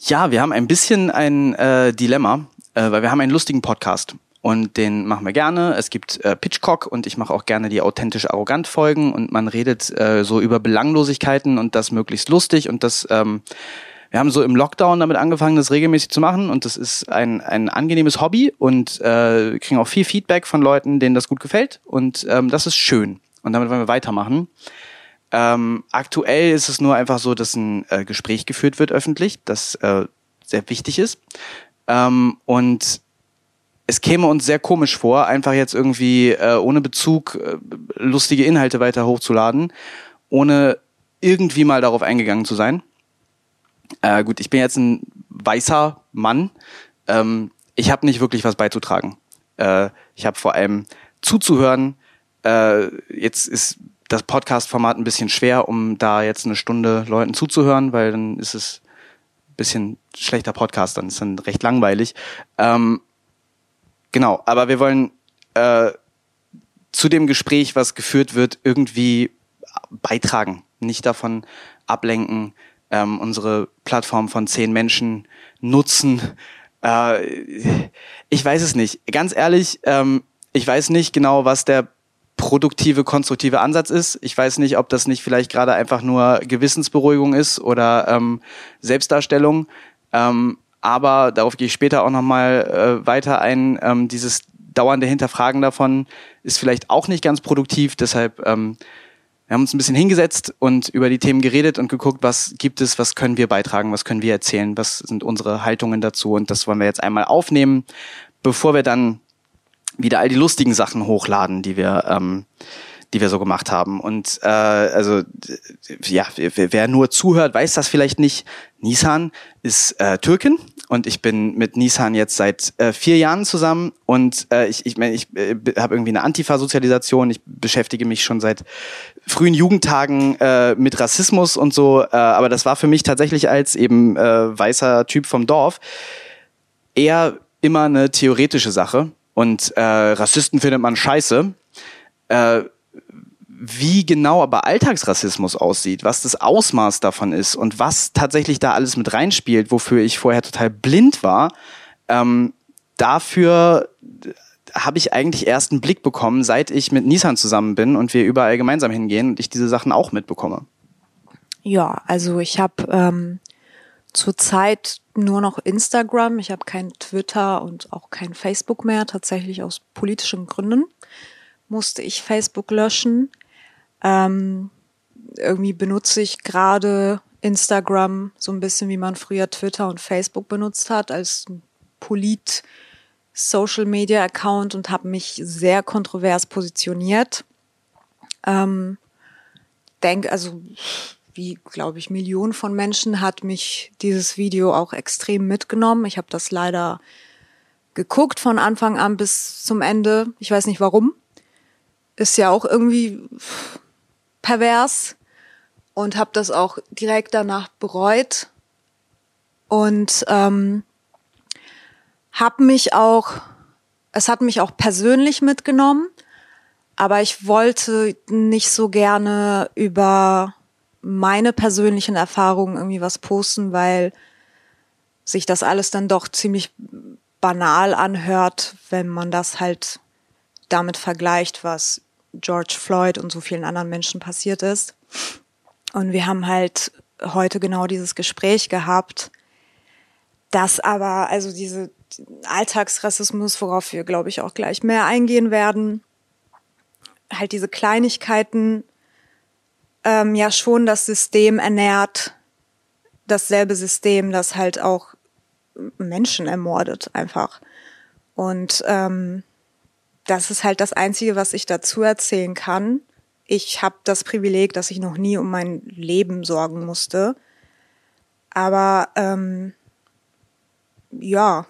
Ja, wir haben ein bisschen ein äh, Dilemma, äh, weil wir haben einen lustigen Podcast und den machen wir gerne. Es gibt äh, Pitchcock und ich mache auch gerne die authentisch arrogant Folgen und man redet äh, so über Belanglosigkeiten und das möglichst lustig und das ähm, wir haben so im Lockdown damit angefangen, das regelmäßig zu machen und das ist ein, ein angenehmes Hobby und äh, kriegen auch viel Feedback von Leuten, denen das gut gefällt und ähm, das ist schön und damit wollen wir weitermachen. Ähm, aktuell ist es nur einfach so, dass ein äh, Gespräch geführt wird öffentlich, das äh, sehr wichtig ist ähm, und es käme uns sehr komisch vor, einfach jetzt irgendwie äh, ohne Bezug äh, lustige Inhalte weiter hochzuladen, ohne irgendwie mal darauf eingegangen zu sein. Äh, gut, ich bin jetzt ein weißer Mann. Ähm, ich habe nicht wirklich was beizutragen. Äh, ich habe vor allem zuzuhören. Jetzt ist das Podcast-Format ein bisschen schwer, um da jetzt eine Stunde Leuten zuzuhören, weil dann ist es ein bisschen schlechter Podcast, dann ist dann recht langweilig. Ähm, Genau, aber wir wollen äh, zu dem Gespräch, was geführt wird, irgendwie beitragen, nicht davon ablenken, ähm, unsere Plattform von zehn Menschen nutzen. Äh, ich weiß es nicht. Ganz ehrlich, ähm, ich weiß nicht genau, was der produktive, konstruktive Ansatz ist. Ich weiß nicht, ob das nicht vielleicht gerade einfach nur Gewissensberuhigung ist oder ähm, Selbstdarstellung. Ähm, aber darauf gehe ich später auch nochmal äh, weiter ein. Ähm, dieses dauernde Hinterfragen davon ist vielleicht auch nicht ganz produktiv. Deshalb ähm, wir haben uns ein bisschen hingesetzt und über die Themen geredet und geguckt, was gibt es, was können wir beitragen, was können wir erzählen, was sind unsere Haltungen dazu. Und das wollen wir jetzt einmal aufnehmen, bevor wir dann wieder all die lustigen Sachen hochladen, die wir ähm, die wir so gemacht haben. Und äh, also ja, wer, nur zuhört, weiß das vielleicht nicht. Nisan ist äh, Türkin und ich bin mit Nisan jetzt seit äh, vier Jahren zusammen und äh, ich, ich, mein, ich äh, habe irgendwie eine Antifa-Sozialisation. Ich beschäftige mich schon seit frühen Jugendtagen äh, mit Rassismus und so, äh, aber das war für mich tatsächlich als eben äh, weißer Typ vom Dorf eher immer eine theoretische Sache. Und äh, Rassisten findet man scheiße. Äh, wie genau aber Alltagsrassismus aussieht, was das Ausmaß davon ist und was tatsächlich da alles mit reinspielt, wofür ich vorher total blind war, ähm, dafür habe ich eigentlich erst einen Blick bekommen, seit ich mit Nissan zusammen bin und wir überall gemeinsam hingehen und ich diese Sachen auch mitbekomme. Ja, also ich habe ähm, zurzeit nur noch Instagram, ich habe kein Twitter und auch kein Facebook mehr, tatsächlich aus politischen Gründen musste ich Facebook löschen. Ähm, irgendwie benutze ich gerade Instagram so ein bisschen, wie man früher Twitter und Facebook benutzt hat, als Polit Social Media Account und habe mich sehr kontrovers positioniert. Ähm, denk, also wie glaube ich Millionen von Menschen hat mich dieses Video auch extrem mitgenommen. Ich habe das leider geguckt von Anfang an bis zum Ende. Ich weiß nicht warum. Ist ja auch irgendwie pervers und habe das auch direkt danach bereut und ähm, habe mich auch, es hat mich auch persönlich mitgenommen, aber ich wollte nicht so gerne über meine persönlichen Erfahrungen irgendwie was posten, weil sich das alles dann doch ziemlich banal anhört, wenn man das halt damit vergleicht, was George Floyd und so vielen anderen Menschen passiert ist. Und wir haben halt heute genau dieses Gespräch gehabt, dass aber, also diese Alltagsrassismus, worauf wir, glaube ich, auch gleich mehr eingehen werden, halt diese Kleinigkeiten ähm, ja schon das System ernährt, dasselbe System, das halt auch Menschen ermordet einfach. Und ähm, das ist halt das Einzige, was ich dazu erzählen kann. Ich habe das Privileg, dass ich noch nie um mein Leben sorgen musste. Aber ähm, ja,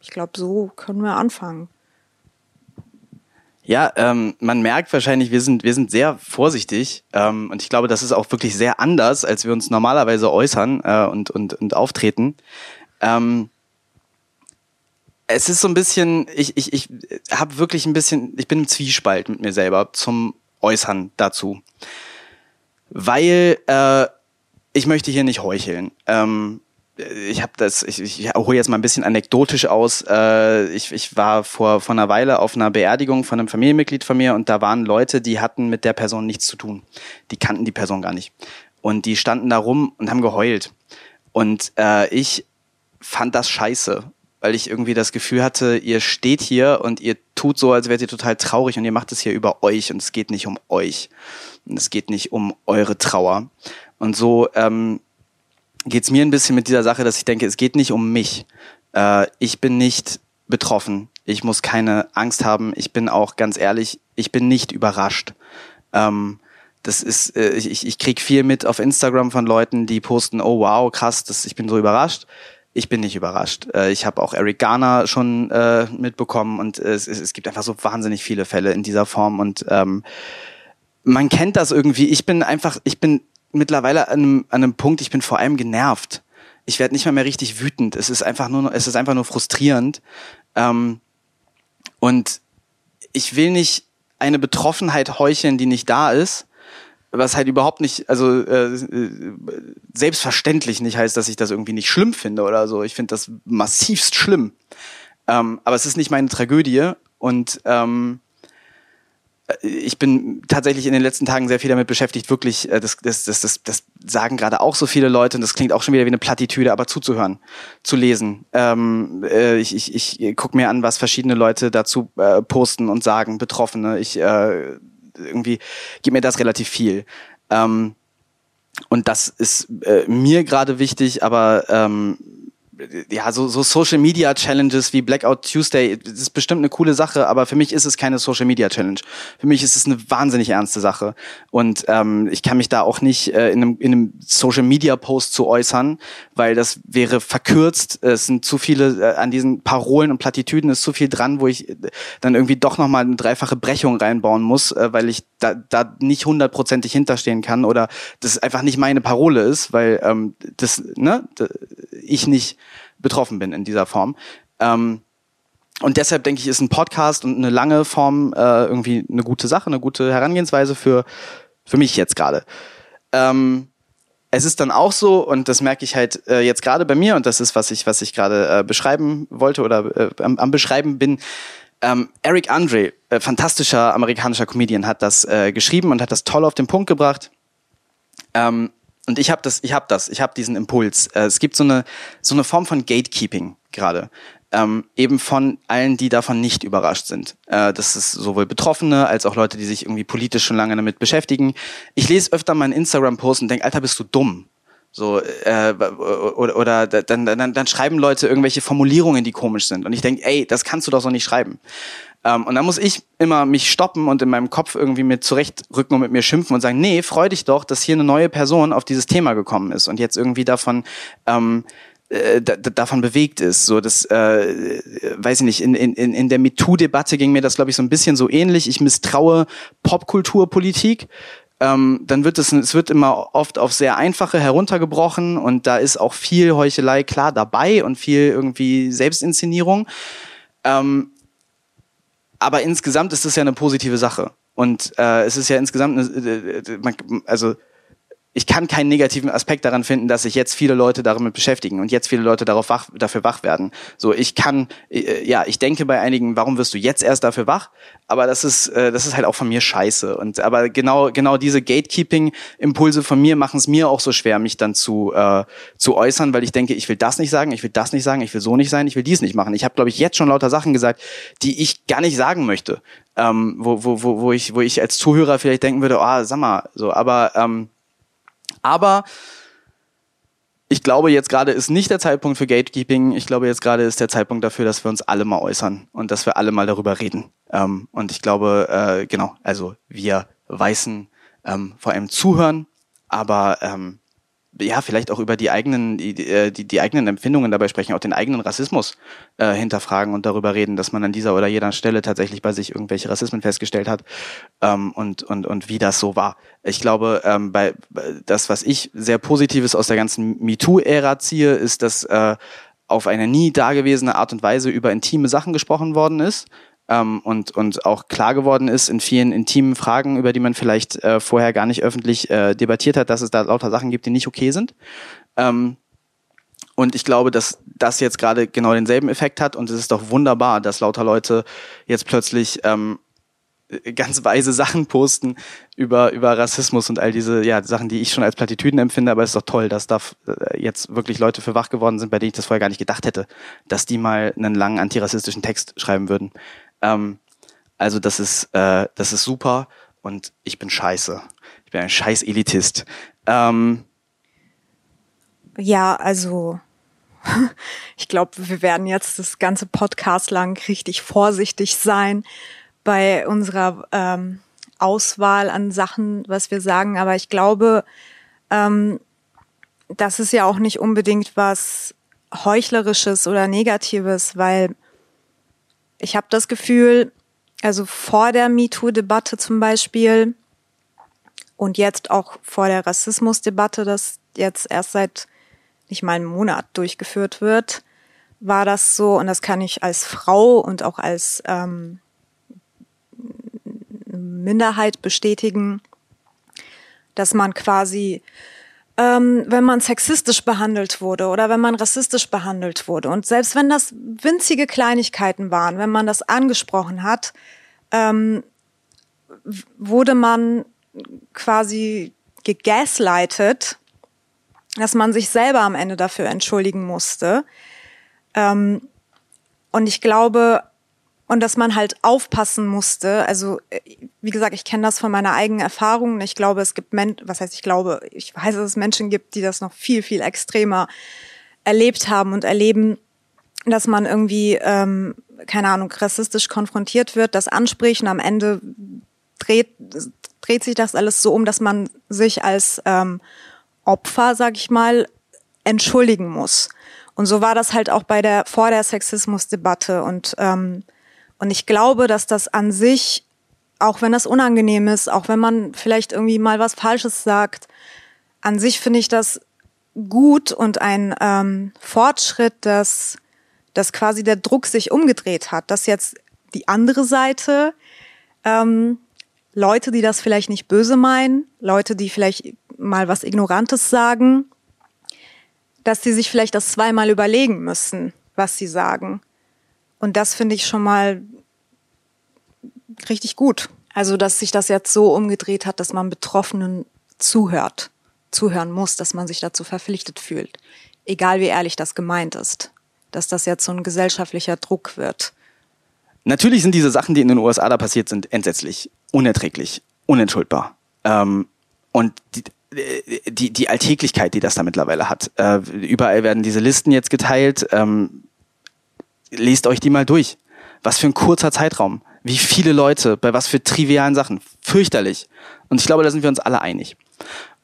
ich glaube, so können wir anfangen. Ja, ähm, man merkt wahrscheinlich, wir sind, wir sind sehr vorsichtig ähm, und ich glaube, das ist auch wirklich sehr anders, als wir uns normalerweise äußern äh, und, und, und auftreten. Ähm, es ist so ein bisschen, ich, ich, ich habe wirklich ein bisschen, ich bin im Zwiespalt mit mir selber zum Äußern dazu. Weil äh, ich möchte hier nicht heucheln. Ähm, ich habe das, ich, ich hole jetzt mal ein bisschen anekdotisch aus. Äh, ich, ich war vor, vor einer Weile auf einer Beerdigung von einem Familienmitglied von mir und da waren Leute, die hatten mit der Person nichts zu tun. Die kannten die Person gar nicht. Und die standen da rum und haben geheult. Und äh, ich fand das scheiße, weil ich irgendwie das Gefühl hatte, ihr steht hier und ihr tut so, als wärt ihr total traurig und ihr macht es hier über euch und es geht nicht um euch. Und es geht nicht um eure Trauer. Und so ähm, geht es mir ein bisschen mit dieser Sache, dass ich denke, es geht nicht um mich. Äh, ich bin nicht betroffen. Ich muss keine Angst haben. Ich bin auch ganz ehrlich, ich bin nicht überrascht. Ähm, das ist, äh, ich, ich krieg viel mit auf Instagram von Leuten, die posten, oh wow, krass, das, ich bin so überrascht. Ich bin nicht überrascht. Äh, ich habe auch Eric Garner schon äh, mitbekommen und es, es, es gibt einfach so wahnsinnig viele Fälle in dieser Form und ähm, man kennt das irgendwie. Ich bin einfach, ich bin mittlerweile an einem, an einem Punkt, ich bin vor allem genervt. Ich werde nicht mal mehr richtig wütend. Es ist einfach nur, es ist einfach nur frustrierend. Ähm, und ich will nicht eine Betroffenheit heucheln, die nicht da ist, was halt überhaupt nicht, also äh, selbstverständlich nicht heißt, dass ich das irgendwie nicht schlimm finde oder so. Ich finde das massivst schlimm. Ähm, aber es ist nicht meine Tragödie und ähm, ich bin tatsächlich in den letzten Tagen sehr viel damit beschäftigt, wirklich, äh, das, das, das, das, das sagen gerade auch so viele Leute und das klingt auch schon wieder wie eine Plattitüde, aber zuzuhören, zu lesen. Ähm, äh, ich ich, ich gucke mir an, was verschiedene Leute dazu äh, posten und sagen, Betroffene. Ich äh, irgendwie gibt mir das relativ viel. Ähm, und das ist äh, mir gerade wichtig, aber ähm, ja, so, so Social Media Challenges wie Blackout Tuesday, das ist bestimmt eine coole Sache, aber für mich ist es keine Social Media Challenge. Für mich ist es eine wahnsinnig ernste Sache. Und ähm, ich kann mich da auch nicht äh, in, einem, in einem Social Media Post zu äußern, weil das wäre verkürzt. Es sind zu viele, äh, an diesen Parolen und Plattitüden ist zu viel dran, wo ich äh, dann irgendwie doch nochmal eine dreifache Brechung reinbauen muss, äh, weil ich da, da nicht hundertprozentig hinterstehen kann oder das einfach nicht meine Parole ist, weil ähm, das, ne, ich nicht betroffen bin in dieser Form. Ähm, und deshalb denke ich, ist ein Podcast und eine lange Form äh, irgendwie eine gute Sache, eine gute Herangehensweise für, für mich jetzt gerade. Ähm, es ist dann auch so, und das merke ich halt äh, jetzt gerade bei mir, und das ist, was ich, was ich gerade äh, beschreiben wollte oder äh, am, am Beschreiben bin. Ähm, Eric Andre, äh, fantastischer amerikanischer Comedian, hat das äh, geschrieben und hat das toll auf den Punkt gebracht. Ähm, und ich habe das, ich habe das, ich habe diesen Impuls. Äh, es gibt so eine so eine Form von Gatekeeping gerade. Ähm, eben von allen, die davon nicht überrascht sind. Äh, das ist sowohl Betroffene als auch Leute, die sich irgendwie politisch schon lange damit beschäftigen. Ich lese öfter meinen Instagram-Post und denke, Alter, bist du dumm? So, äh, oder, oder dann, dann, dann schreiben Leute irgendwelche Formulierungen, die komisch sind. Und ich denke, ey, das kannst du doch so nicht schreiben. Ähm, und dann muss ich immer mich stoppen und in meinem Kopf irgendwie mit zurechtrücken und mit mir schimpfen und sagen, nee, freu dich doch, dass hier eine neue Person auf dieses Thema gekommen ist und jetzt irgendwie davon ähm, äh, davon bewegt ist. So, das äh, weiß ich nicht, in, in, in der MeToo-Debatte ging mir das, glaube ich, so ein bisschen so ähnlich. Ich misstraue Popkulturpolitik. Ähm, dann wird es, es wird immer oft auf sehr einfache heruntergebrochen und da ist auch viel Heuchelei klar dabei und viel irgendwie Selbstinszenierung. Ähm, aber insgesamt ist es ja eine positive Sache. Und äh, es ist ja insgesamt, eine, äh, äh, also ich kann keinen negativen Aspekt daran finden, dass sich jetzt viele Leute damit beschäftigen und jetzt viele Leute darauf wach, dafür wach werden. So, ich kann, äh, ja, ich denke bei einigen, warum wirst du jetzt erst dafür wach? Aber das ist, äh, das ist halt auch von mir scheiße. Und aber genau, genau diese Gatekeeping-Impulse von mir machen es mir auch so schwer, mich dann zu äh, zu äußern, weil ich denke, ich will das nicht sagen, ich will das nicht sagen, ich will so nicht sein, ich will dies nicht machen. Ich habe, glaube ich, jetzt schon lauter Sachen gesagt, die ich gar nicht sagen möchte, ähm, wo, wo, wo, wo ich, wo ich als Zuhörer vielleicht denken würde, ah, oh, sag mal, so, aber ähm, aber ich glaube, jetzt gerade ist nicht der Zeitpunkt für Gatekeeping. Ich glaube, jetzt gerade ist der Zeitpunkt dafür, dass wir uns alle mal äußern und dass wir alle mal darüber reden. Ähm, und ich glaube, äh, genau, also wir Weißen ähm, vor allem zuhören, aber ähm, ja, vielleicht auch über die eigenen, die, äh, die, die eigenen Empfindungen dabei sprechen, auch den eigenen Rassismus äh, hinterfragen und darüber reden, dass man an dieser oder jeder Stelle tatsächlich bei sich irgendwelche Rassismen festgestellt hat ähm, und, und, und wie das so war. Ich glaube, ähm, bei das, was ich sehr Positives aus der ganzen MeToo-Ära ziehe, ist, dass äh, auf eine nie dagewesene Art und Weise über intime Sachen gesprochen worden ist ähm, und, und auch klar geworden ist in vielen intimen Fragen, über die man vielleicht äh, vorher gar nicht öffentlich äh, debattiert hat, dass es da lauter Sachen gibt, die nicht okay sind. Ähm, Und ich glaube, dass das jetzt gerade genau denselben Effekt hat. Und es ist doch wunderbar, dass lauter Leute jetzt plötzlich ähm, ganz weise Sachen posten über, über Rassismus und all diese ja, Sachen, die ich schon als Plattitüden empfinde. Aber es ist doch toll, dass da äh, jetzt wirklich Leute für wach geworden sind, bei denen ich das vorher gar nicht gedacht hätte, dass die mal einen langen antirassistischen Text schreiben würden. Ähm, also das ist, äh, das ist super und ich bin scheiße. Ich bin ein scheiß Elitist. Ähm, ja, also ich glaube, wir werden jetzt das ganze Podcast lang richtig vorsichtig sein bei unserer ähm, Auswahl an Sachen, was wir sagen. Aber ich glaube, ähm, das ist ja auch nicht unbedingt was Heuchlerisches oder Negatives, weil ich habe das Gefühl, also vor der MeToo-Debatte zum Beispiel und jetzt auch vor der Rassismus-Debatte, das jetzt erst seit nicht mal einen Monat durchgeführt wird, war das so, und das kann ich als Frau und auch als ähm, Minderheit bestätigen, dass man quasi, ähm, wenn man sexistisch behandelt wurde oder wenn man rassistisch behandelt wurde und selbst wenn das winzige Kleinigkeiten waren, wenn man das angesprochen hat, ähm, wurde man quasi gegaslightet, dass man sich selber am Ende dafür entschuldigen musste. Ähm, und ich glaube, und dass man halt aufpassen musste. Also äh, wie gesagt, ich kenne das von meiner eigenen Erfahrung. Ich glaube, es gibt Menschen, was heißt ich glaube, ich weiß, dass es Menschen gibt, die das noch viel viel extremer erlebt haben und erleben, dass man irgendwie ähm, keine Ahnung rassistisch konfrontiert wird, das anspricht und am Ende dreht dreht sich das alles so um, dass man sich als ähm, Opfer, sag ich mal, entschuldigen muss. Und so war das halt auch bei der vor der Sexismusdebatte und ähm, und ich glaube, dass das an sich, auch wenn das unangenehm ist, auch wenn man vielleicht irgendwie mal was Falsches sagt, an sich finde ich das gut und ein ähm, Fortschritt, dass, dass quasi der Druck sich umgedreht hat, dass jetzt die andere Seite, ähm, Leute, die das vielleicht nicht böse meinen, Leute, die vielleicht mal was Ignorantes sagen, dass sie sich vielleicht das zweimal überlegen müssen, was sie sagen. Und das finde ich schon mal richtig gut. Also, dass sich das jetzt so umgedreht hat, dass man Betroffenen zuhört, zuhören muss, dass man sich dazu verpflichtet fühlt. Egal wie ehrlich das gemeint ist. Dass das jetzt so ein gesellschaftlicher Druck wird. Natürlich sind diese Sachen, die in den USA da passiert sind, entsetzlich, unerträglich, unentschuldbar. Ähm, und die, die, die Alltäglichkeit, die das da mittlerweile hat. Äh, überall werden diese Listen jetzt geteilt. Ähm, lest euch die mal durch. Was für ein kurzer Zeitraum. Wie viele Leute, bei was für trivialen Sachen. Fürchterlich. Und ich glaube, da sind wir uns alle einig.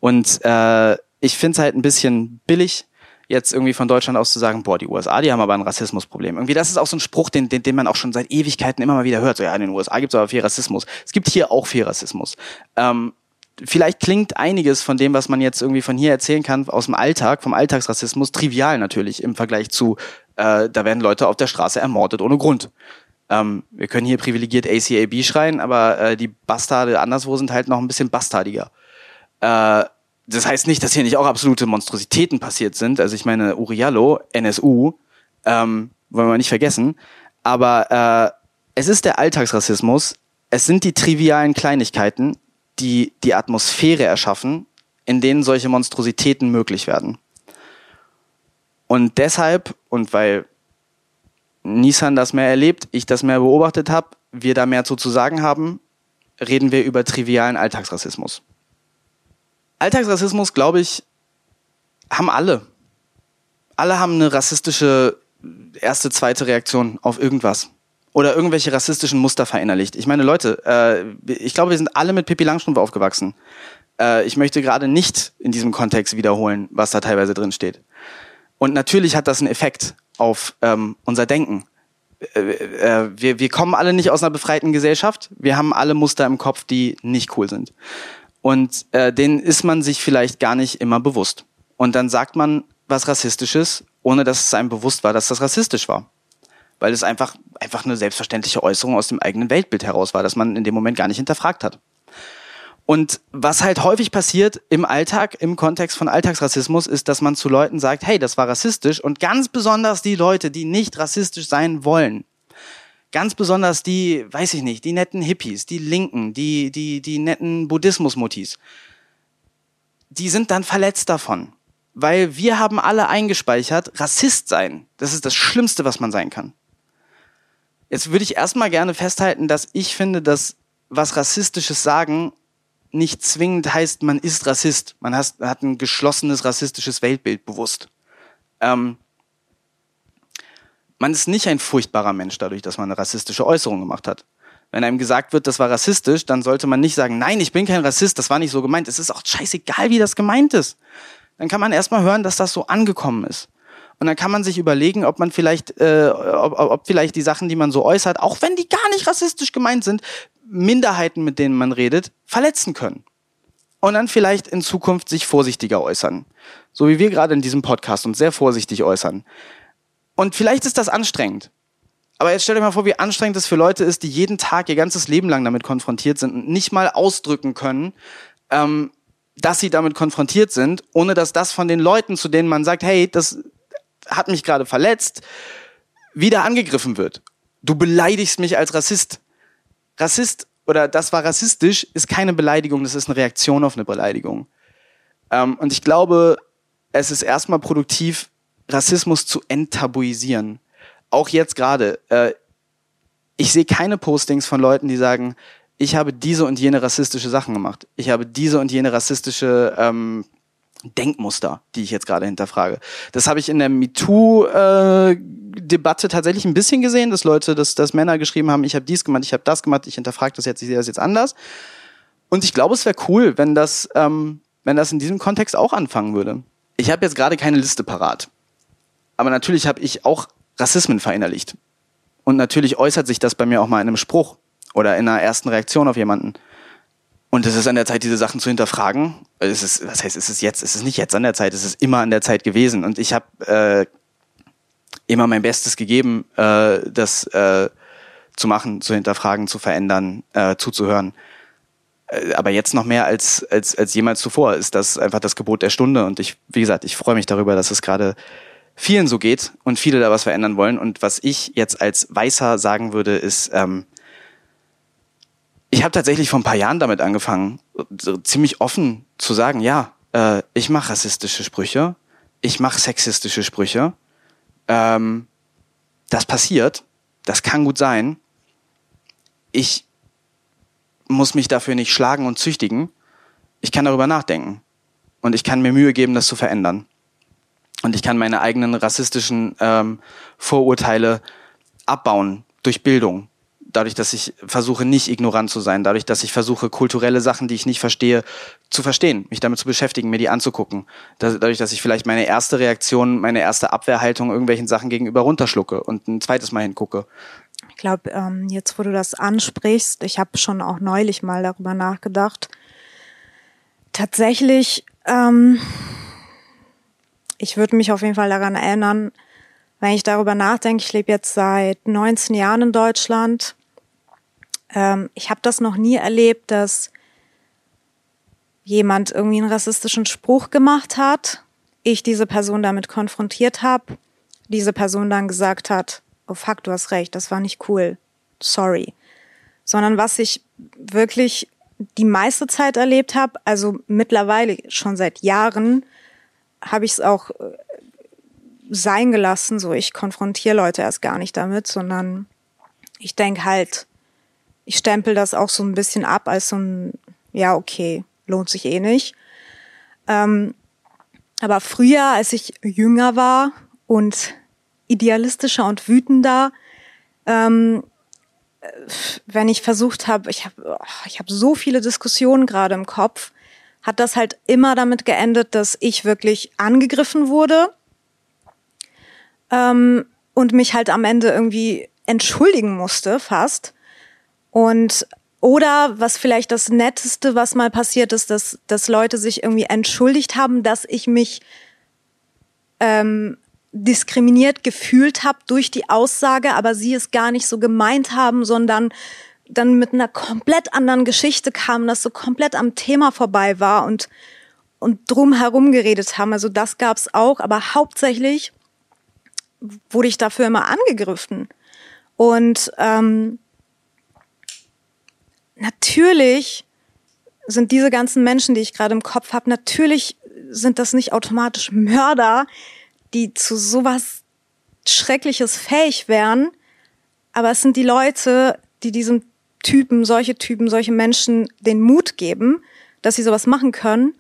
Und äh, ich finde es halt ein bisschen billig, jetzt irgendwie von Deutschland aus zu sagen, boah, die USA, die haben aber ein Rassismusproblem. Irgendwie, das ist auch so ein Spruch, den, den, den man auch schon seit Ewigkeiten immer mal wieder hört. So, ja, in den USA gibt es aber viel Rassismus. Es gibt hier auch viel Rassismus. Ähm, vielleicht klingt einiges von dem, was man jetzt irgendwie von hier erzählen kann, aus dem Alltag, vom Alltagsrassismus, trivial natürlich im Vergleich zu äh, da werden Leute auf der Straße ermordet ohne Grund. Ähm, wir können hier privilegiert ACAB schreien, aber äh, die Bastarde anderswo sind halt noch ein bisschen bastardiger. Äh, das heißt nicht, dass hier nicht auch absolute Monstrositäten passiert sind. Also ich meine, Uriallo, NSU, ähm, wollen wir nicht vergessen. Aber äh, es ist der Alltagsrassismus, es sind die trivialen Kleinigkeiten, die die Atmosphäre erschaffen, in denen solche Monstrositäten möglich werden. Und deshalb, und weil Nissan das mehr erlebt, ich das mehr beobachtet habe, wir da mehr zu, zu sagen haben, reden wir über trivialen Alltagsrassismus. Alltagsrassismus, glaube ich, haben alle. Alle haben eine rassistische erste, zweite Reaktion auf irgendwas. Oder irgendwelche rassistischen Muster verinnerlicht. Ich meine, Leute, äh, ich glaube, wir sind alle mit Pippi Langstrumpf aufgewachsen. Äh, ich möchte gerade nicht in diesem Kontext wiederholen, was da teilweise drin steht. Und natürlich hat das einen Effekt auf ähm, unser Denken. Äh, äh, wir, wir kommen alle nicht aus einer befreiten Gesellschaft. Wir haben alle Muster im Kopf, die nicht cool sind. Und äh, denen ist man sich vielleicht gar nicht immer bewusst. Und dann sagt man was Rassistisches, ohne dass es einem bewusst war, dass das rassistisch war. Weil es einfach, einfach eine selbstverständliche Äußerung aus dem eigenen Weltbild heraus war, dass man in dem Moment gar nicht hinterfragt hat. Und was halt häufig passiert im Alltag, im Kontext von Alltagsrassismus, ist, dass man zu Leuten sagt, hey, das war rassistisch. Und ganz besonders die Leute, die nicht rassistisch sein wollen. Ganz besonders die, weiß ich nicht, die netten Hippies, die Linken, die, die, die netten Buddhismus-Mutis. Die sind dann verletzt davon. Weil wir haben alle eingespeichert, Rassist sein, das ist das Schlimmste, was man sein kann. Jetzt würde ich erstmal gerne festhalten, dass ich finde, dass was Rassistisches sagen nicht zwingend heißt, man ist Rassist. Man hat, ein geschlossenes rassistisches Weltbild bewusst. Ähm, man ist nicht ein furchtbarer Mensch dadurch, dass man eine rassistische Äußerung gemacht hat. Wenn einem gesagt wird, das war rassistisch, dann sollte man nicht sagen, nein, ich bin kein Rassist, das war nicht so gemeint. Es ist auch scheißegal, wie das gemeint ist. Dann kann man erstmal hören, dass das so angekommen ist. Und dann kann man sich überlegen, ob man vielleicht, äh, ob, ob vielleicht die Sachen, die man so äußert, auch wenn die gar nicht rassistisch gemeint sind, Minderheiten, mit denen man redet, verletzen können. Und dann vielleicht in Zukunft sich vorsichtiger äußern. So wie wir gerade in diesem Podcast uns sehr vorsichtig äußern. Und vielleicht ist das anstrengend. Aber jetzt stellt euch mal vor, wie anstrengend es für Leute ist, die jeden Tag ihr ganzes Leben lang damit konfrontiert sind und nicht mal ausdrücken können, ähm, dass sie damit konfrontiert sind, ohne dass das von den Leuten, zu denen man sagt, hey, das hat mich gerade verletzt, wieder angegriffen wird. Du beleidigst mich als Rassist. Rassist oder das war rassistisch ist keine Beleidigung, das ist eine Reaktion auf eine Beleidigung. Ähm, und ich glaube, es ist erstmal produktiv, Rassismus zu enttabuisieren. Auch jetzt gerade. Äh, ich sehe keine Postings von Leuten, die sagen, ich habe diese und jene rassistische Sachen gemacht. Ich habe diese und jene rassistische ähm, Denkmuster, die ich jetzt gerade hinterfrage. Das habe ich in der MeToo-Debatte äh, tatsächlich ein bisschen gesehen, dass Leute, dass, dass Männer geschrieben haben, ich habe dies gemacht, ich habe das gemacht, ich hinterfrage das jetzt, ich sehe das jetzt anders. Und ich glaube, es wäre cool, wenn das, ähm, wenn das in diesem Kontext auch anfangen würde. Ich habe jetzt gerade keine Liste parat. Aber natürlich habe ich auch Rassismen verinnerlicht. Und natürlich äußert sich das bei mir auch mal in einem Spruch oder in einer ersten Reaktion auf jemanden. Und es ist an der Zeit, diese Sachen zu hinterfragen. Es ist, was heißt, es ist jetzt, es ist nicht jetzt an der Zeit, es ist immer an der Zeit gewesen. Und ich habe äh, immer mein Bestes gegeben, äh, das äh, zu machen, zu hinterfragen, zu verändern, äh, zuzuhören. Äh, aber jetzt noch mehr als, als, als jemals zuvor ist das einfach das Gebot der Stunde. Und ich, wie gesagt, ich freue mich darüber, dass es gerade vielen so geht und viele da was verändern wollen. Und was ich jetzt als Weißer sagen würde, ist, ähm, ich habe tatsächlich vor ein paar Jahren damit angefangen, so ziemlich offen zu sagen, ja, äh, ich mache rassistische Sprüche, ich mache sexistische Sprüche. Ähm, das passiert, das kann gut sein. Ich muss mich dafür nicht schlagen und züchtigen. Ich kann darüber nachdenken. Und ich kann mir Mühe geben, das zu verändern. Und ich kann meine eigenen rassistischen ähm, Vorurteile abbauen durch Bildung, dadurch, dass ich versuche, nicht ignorant zu sein, dadurch, dass ich versuche, kulturelle Sachen, die ich nicht verstehe, zu verstehen, mich damit zu beschäftigen, mir die anzugucken. dadurch, dass ich vielleicht meine erste Reaktion, meine erste Abwehrhaltung irgendwelchen Sachen gegenüber runterschlucke und ein zweites Mal hingucke. Ich glaube, ähm, jetzt wo du das ansprichst, ich habe schon auch neulich mal darüber nachgedacht. Tatsächlich, ähm, ich würde mich auf jeden Fall daran erinnern, wenn ich darüber nachdenke, ich lebe jetzt seit 19 Jahren in Deutschland. Ähm, ich habe das noch nie erlebt, dass jemand irgendwie einen rassistischen Spruch gemacht hat, ich diese Person damit konfrontiert habe, diese Person dann gesagt hat, oh fuck, du hast recht, das war nicht cool, sorry. Sondern was ich wirklich die meiste Zeit erlebt habe, also mittlerweile schon seit Jahren, habe ich es auch äh, sein gelassen. So, ich konfrontiere Leute erst gar nicht damit, sondern ich denk halt, ich stempel das auch so ein bisschen ab als so ein, ja, okay, lohnt sich eh nicht. Ähm, aber früher, als ich jünger war und idealistischer und wütender, ähm, wenn ich versucht habe, ich habe ich hab so viele Diskussionen gerade im Kopf, hat das halt immer damit geendet, dass ich wirklich angegriffen wurde ähm, und mich halt am Ende irgendwie entschuldigen musste, fast. Und oder was vielleicht das Netteste, was mal passiert ist, dass, dass Leute sich irgendwie entschuldigt haben, dass ich mich ähm, diskriminiert gefühlt habe durch die Aussage, aber sie es gar nicht so gemeint haben, sondern dann mit einer komplett anderen Geschichte kamen, das so komplett am Thema vorbei war und, und drum herum geredet haben. Also das gab's auch, aber hauptsächlich wurde ich dafür immer angegriffen. Und ähm, natürlich sind diese ganzen Menschen, die ich gerade im Kopf habe, natürlich sind das nicht automatisch Mörder, die zu sowas Schreckliches fähig wären, aber es sind die Leute, die diesem Typen, solche Typen, solche Menschen den Mut geben, dass sie sowas machen können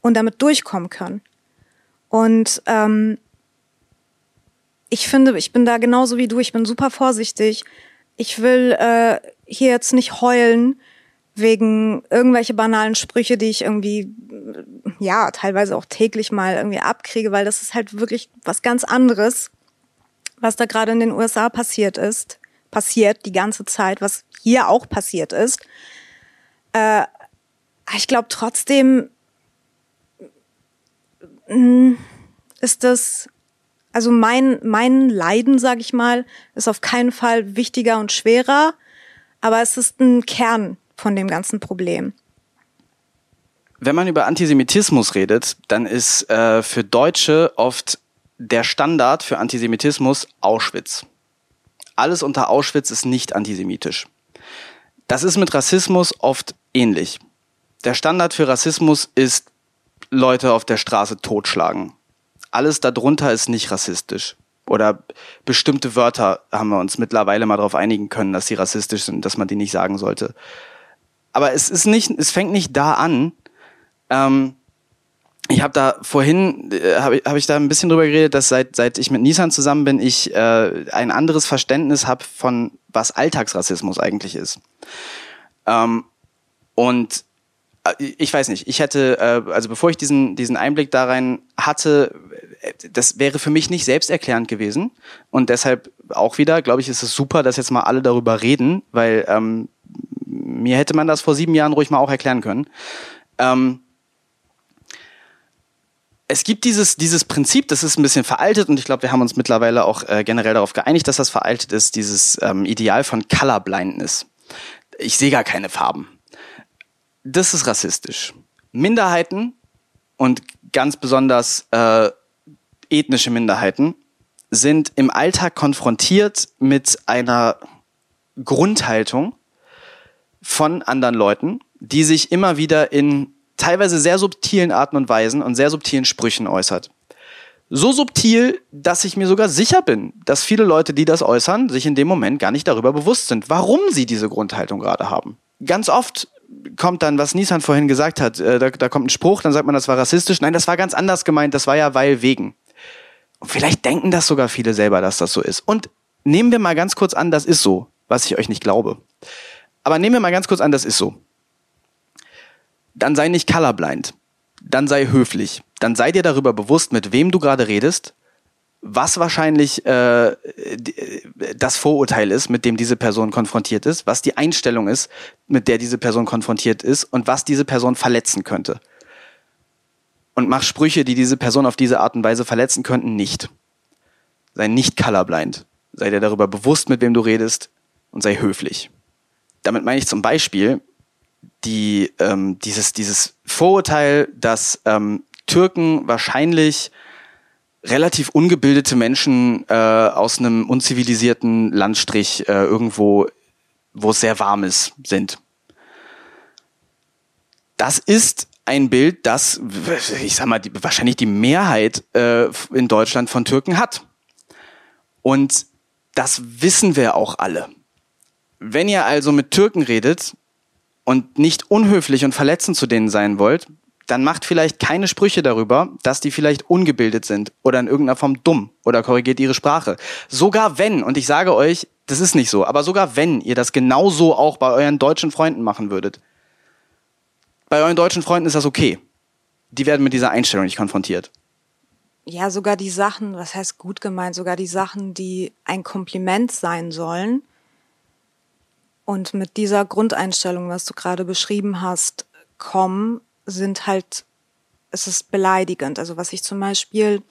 und damit durchkommen können. Und ähm, ich finde, ich bin da genauso wie du, ich bin super vorsichtig. Ich will äh, hier jetzt nicht heulen wegen irgendwelche banalen Sprüche, die ich irgendwie, ja, teilweise auch täglich mal irgendwie abkriege, weil das ist halt wirklich was ganz anderes, was da gerade in den USA passiert ist, passiert die ganze Zeit, was hier auch passiert ist. Äh, ich glaube trotzdem hm, ist das, also mein, mein Leiden, sag ich mal, ist auf keinen Fall wichtiger und schwerer, aber es ist ein Kern von dem ganzen Problem. Wenn man über Antisemitismus redet, dann ist äh, für Deutsche oft der Standard für Antisemitismus Auschwitz. Alles unter Auschwitz ist nicht antisemitisch. Das ist mit Rassismus oft ähnlich. Der Standard für Rassismus ist Leute auf der Straße totschlagen. Alles darunter ist nicht rassistisch. Oder bestimmte Wörter haben wir uns mittlerweile mal darauf einigen können, dass sie rassistisch sind, dass man die nicht sagen sollte aber es ist nicht, es fängt nicht da an. Ähm, ich habe da vorhin äh, habe hab ich da ein bisschen drüber geredet, dass seit seit ich mit Nissan zusammen bin, ich äh, ein anderes Verständnis habe von was Alltagsrassismus eigentlich ist. Ähm, und äh, ich weiß nicht, ich hätte, äh, also bevor ich diesen, diesen Einblick da rein hatte, das wäre für mich nicht selbsterklärend gewesen. Und deshalb auch wieder, glaube ich, ist es super, dass jetzt mal alle darüber reden, weil ähm, mir hätte man das vor sieben Jahren ruhig mal auch erklären können. Ähm, es gibt dieses, dieses Prinzip, das ist ein bisschen veraltet und ich glaube, wir haben uns mittlerweile auch äh, generell darauf geeinigt, dass das veraltet ist, dieses ähm, Ideal von Colorblindness. Ich sehe gar keine Farben. Das ist rassistisch. Minderheiten und ganz besonders äh, ethnische Minderheiten sind im Alltag konfrontiert mit einer Grundhaltung, von anderen Leuten, die sich immer wieder in teilweise sehr subtilen Arten und Weisen und sehr subtilen Sprüchen äußert. So subtil, dass ich mir sogar sicher bin, dass viele Leute, die das äußern, sich in dem Moment gar nicht darüber bewusst sind, warum sie diese Grundhaltung gerade haben. Ganz oft kommt dann, was Nissan vorhin gesagt hat, äh, da, da kommt ein Spruch, dann sagt man, das war rassistisch. Nein, das war ganz anders gemeint, das war ja weil wegen. Und vielleicht denken das sogar viele selber, dass das so ist. Und nehmen wir mal ganz kurz an, das ist so, was ich euch nicht glaube. Aber nehmen wir mal ganz kurz an, das ist so. Dann sei nicht colorblind. Dann sei höflich. Dann sei dir darüber bewusst, mit wem du gerade redest, was wahrscheinlich äh, das Vorurteil ist, mit dem diese Person konfrontiert ist, was die Einstellung ist, mit der diese Person konfrontiert ist und was diese Person verletzen könnte. Und mach Sprüche, die diese Person auf diese Art und Weise verletzen könnten, nicht. Sei nicht colorblind. Sei dir darüber bewusst, mit wem du redest und sei höflich. Damit meine ich zum Beispiel die, ähm, dieses, dieses Vorurteil, dass ähm, Türken wahrscheinlich relativ ungebildete Menschen äh, aus einem unzivilisierten Landstrich äh, irgendwo, wo es sehr warm ist, sind. Das ist ein Bild, das, ich sag mal, die, wahrscheinlich die Mehrheit äh, in Deutschland von Türken hat. Und das wissen wir auch alle. Wenn ihr also mit Türken redet und nicht unhöflich und verletzend zu denen sein wollt, dann macht vielleicht keine Sprüche darüber, dass die vielleicht ungebildet sind oder in irgendeiner Form dumm oder korrigiert ihre Sprache. Sogar wenn, und ich sage euch, das ist nicht so, aber sogar wenn ihr das genauso auch bei euren deutschen Freunden machen würdet, bei euren deutschen Freunden ist das okay. Die werden mit dieser Einstellung nicht konfrontiert. Ja, sogar die Sachen, was heißt gut gemeint, sogar die Sachen, die ein Kompliment sein sollen, und mit dieser Grundeinstellung, was du gerade beschrieben hast, kommen, sind halt, es ist beleidigend. Also was ich zum Beispiel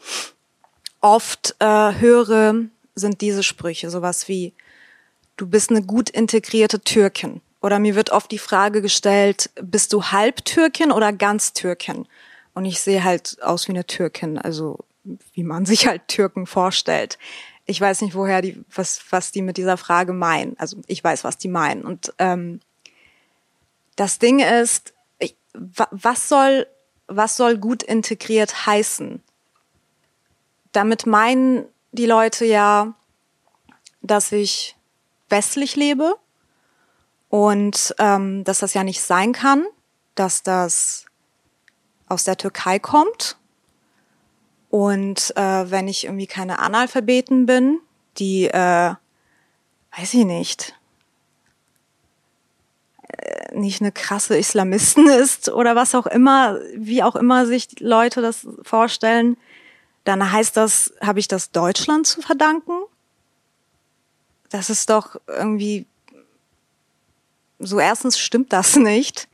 oft äh, höre, sind diese Sprüche, sowas wie, du bist eine gut integrierte Türkin. Oder mir wird oft die Frage gestellt, bist du Halbtürkin oder ganz Türkin? Und ich sehe halt aus wie eine Türkin, also wie man sich halt Türken vorstellt. Ich weiß nicht, woher die, was, was die mit dieser Frage meinen. Also ich weiß, was die meinen. Und ähm, das Ding ist, ich, was soll, was soll gut integriert heißen? Damit meinen die Leute ja, dass ich westlich lebe und ähm, dass das ja nicht sein kann, dass das aus der Türkei kommt. Und äh, wenn ich irgendwie keine Analphabeten bin, die, äh, weiß ich nicht, äh, nicht eine krasse Islamisten ist oder was auch immer, wie auch immer sich Leute das vorstellen, dann heißt das, habe ich das Deutschland zu verdanken? Das ist doch irgendwie so erstens stimmt das nicht.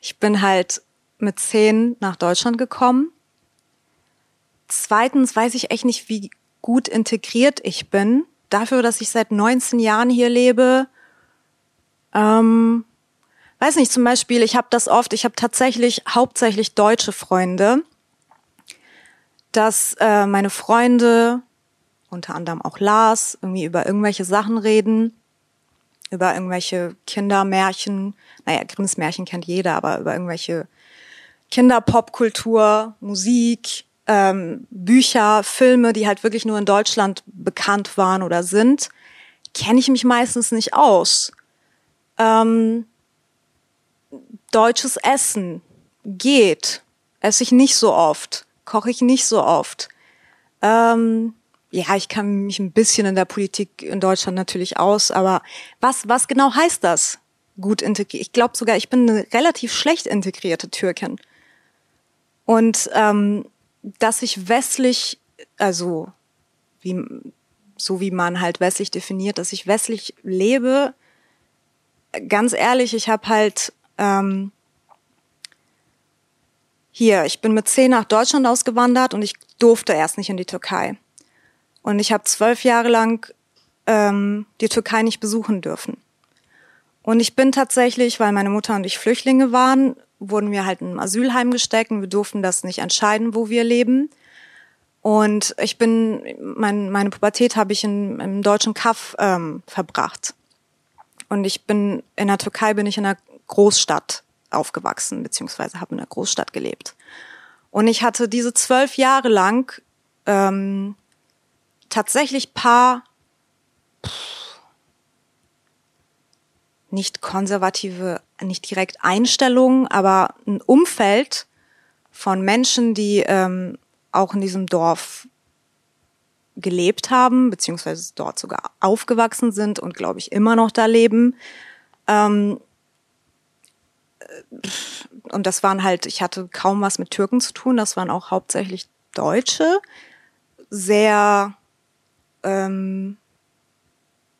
Ich bin halt mit zehn nach Deutschland gekommen. Zweitens weiß ich echt nicht, wie gut integriert ich bin. Dafür, dass ich seit 19 Jahren hier lebe. Ähm, weiß nicht, zum Beispiel, ich habe das oft, ich habe tatsächlich hauptsächlich deutsche Freunde, dass äh, meine Freunde, unter anderem auch Lars, irgendwie über irgendwelche Sachen reden über irgendwelche Kindermärchen, naja, Grimms Märchen kennt jeder, aber über irgendwelche Kinderpopkultur, Musik, ähm, Bücher, Filme, die halt wirklich nur in Deutschland bekannt waren oder sind, kenne ich mich meistens nicht aus. Ähm, deutsches Essen geht, esse ich nicht so oft, koche ich nicht so oft. Ähm, ja, ich kann mich ein bisschen in der Politik in Deutschland natürlich aus, aber was, was genau heißt das? Gut integriert. Ich glaube sogar, ich bin eine relativ schlecht integrierte Türkin. Und ähm, dass ich westlich, also wie, so wie man halt westlich definiert, dass ich westlich lebe, ganz ehrlich, ich habe halt ähm, hier, ich bin mit zehn nach Deutschland ausgewandert und ich durfte erst nicht in die Türkei. Und ich habe zwölf Jahre lang ähm, die Türkei nicht besuchen dürfen. Und ich bin tatsächlich, weil meine Mutter und ich Flüchtlinge waren, wurden wir halt in ein Asylheim gesteckt und wir durften das nicht entscheiden, wo wir leben. Und ich bin, mein, meine Pubertät habe ich in, im deutschen Kaff ähm, verbracht. Und ich bin, in der Türkei bin ich in einer Großstadt aufgewachsen, beziehungsweise habe in einer Großstadt gelebt. Und ich hatte diese zwölf Jahre lang ähm, tatsächlich paar nicht konservative, nicht direkt Einstellungen, aber ein Umfeld von Menschen, die ähm, auch in diesem Dorf gelebt haben, beziehungsweise dort sogar aufgewachsen sind und glaube ich immer noch da leben. Ähm, und das waren halt, ich hatte kaum was mit Türken zu tun, das waren auch hauptsächlich Deutsche, sehr ähm,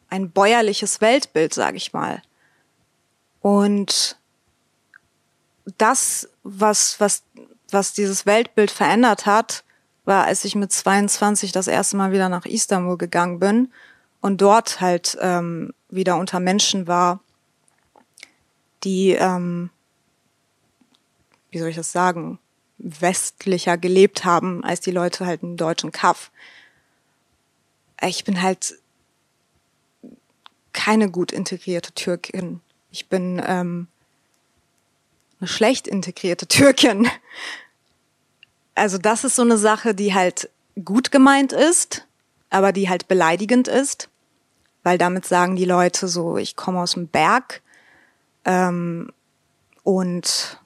ein bäuerliches Weltbild, sage ich mal. Und das, was, was, was dieses Weltbild verändert hat, war, als ich mit 22 das erste Mal wieder nach Istanbul gegangen bin und dort halt ähm, wieder unter Menschen war, die, ähm, wie soll ich das sagen, westlicher gelebt haben als die Leute halt im deutschen Kaff ich bin halt keine gut integrierte Türkin. Ich bin ähm, eine schlecht integrierte Türkin. Also das ist so eine Sache, die halt gut gemeint ist, aber die halt beleidigend ist, weil damit sagen die Leute so, ich komme aus dem Berg ähm, und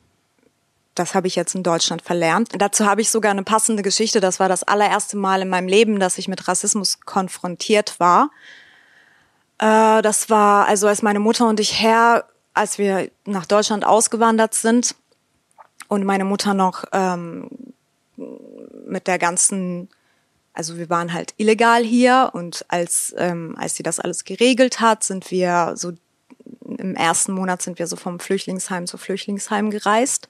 das habe ich jetzt in Deutschland verlernt. Dazu habe ich sogar eine passende Geschichte. Das war das allererste Mal in meinem Leben, dass ich mit Rassismus konfrontiert war. Äh, das war also, als meine Mutter und ich her, als wir nach Deutschland ausgewandert sind und meine Mutter noch ähm, mit der ganzen, also wir waren halt illegal hier und als ähm, als sie das alles geregelt hat, sind wir so im ersten Monat sind wir so vom Flüchtlingsheim zu Flüchtlingsheim gereist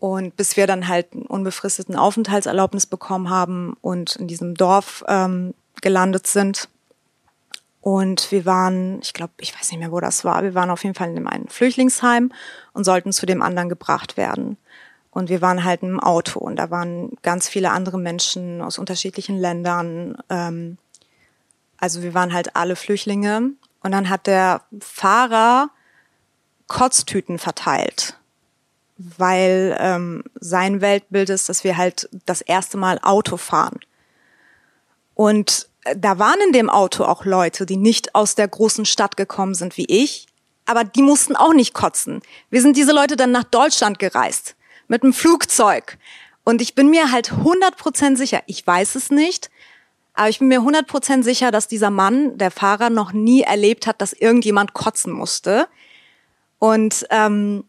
und bis wir dann halt einen unbefristeten Aufenthaltserlaubnis bekommen haben und in diesem Dorf ähm, gelandet sind. Und wir waren, ich glaube, ich weiß nicht mehr, wo das war, wir waren auf jeden Fall in dem einen Flüchtlingsheim und sollten zu dem anderen gebracht werden. Und wir waren halt im Auto und da waren ganz viele andere Menschen aus unterschiedlichen Ländern. Ähm, also wir waren halt alle Flüchtlinge. Und dann hat der Fahrer Kotztüten verteilt, weil ähm, sein Weltbild ist, dass wir halt das erste Mal Auto fahren. Und da waren in dem Auto auch Leute, die nicht aus der großen Stadt gekommen sind wie ich, aber die mussten auch nicht kotzen. Wir sind diese Leute dann nach Deutschland gereist mit dem Flugzeug. Und ich bin mir halt 100% sicher, ich weiß es nicht, aber ich bin mir 100% sicher, dass dieser Mann, der Fahrer, noch nie erlebt hat, dass irgendjemand kotzen musste. Und ähm,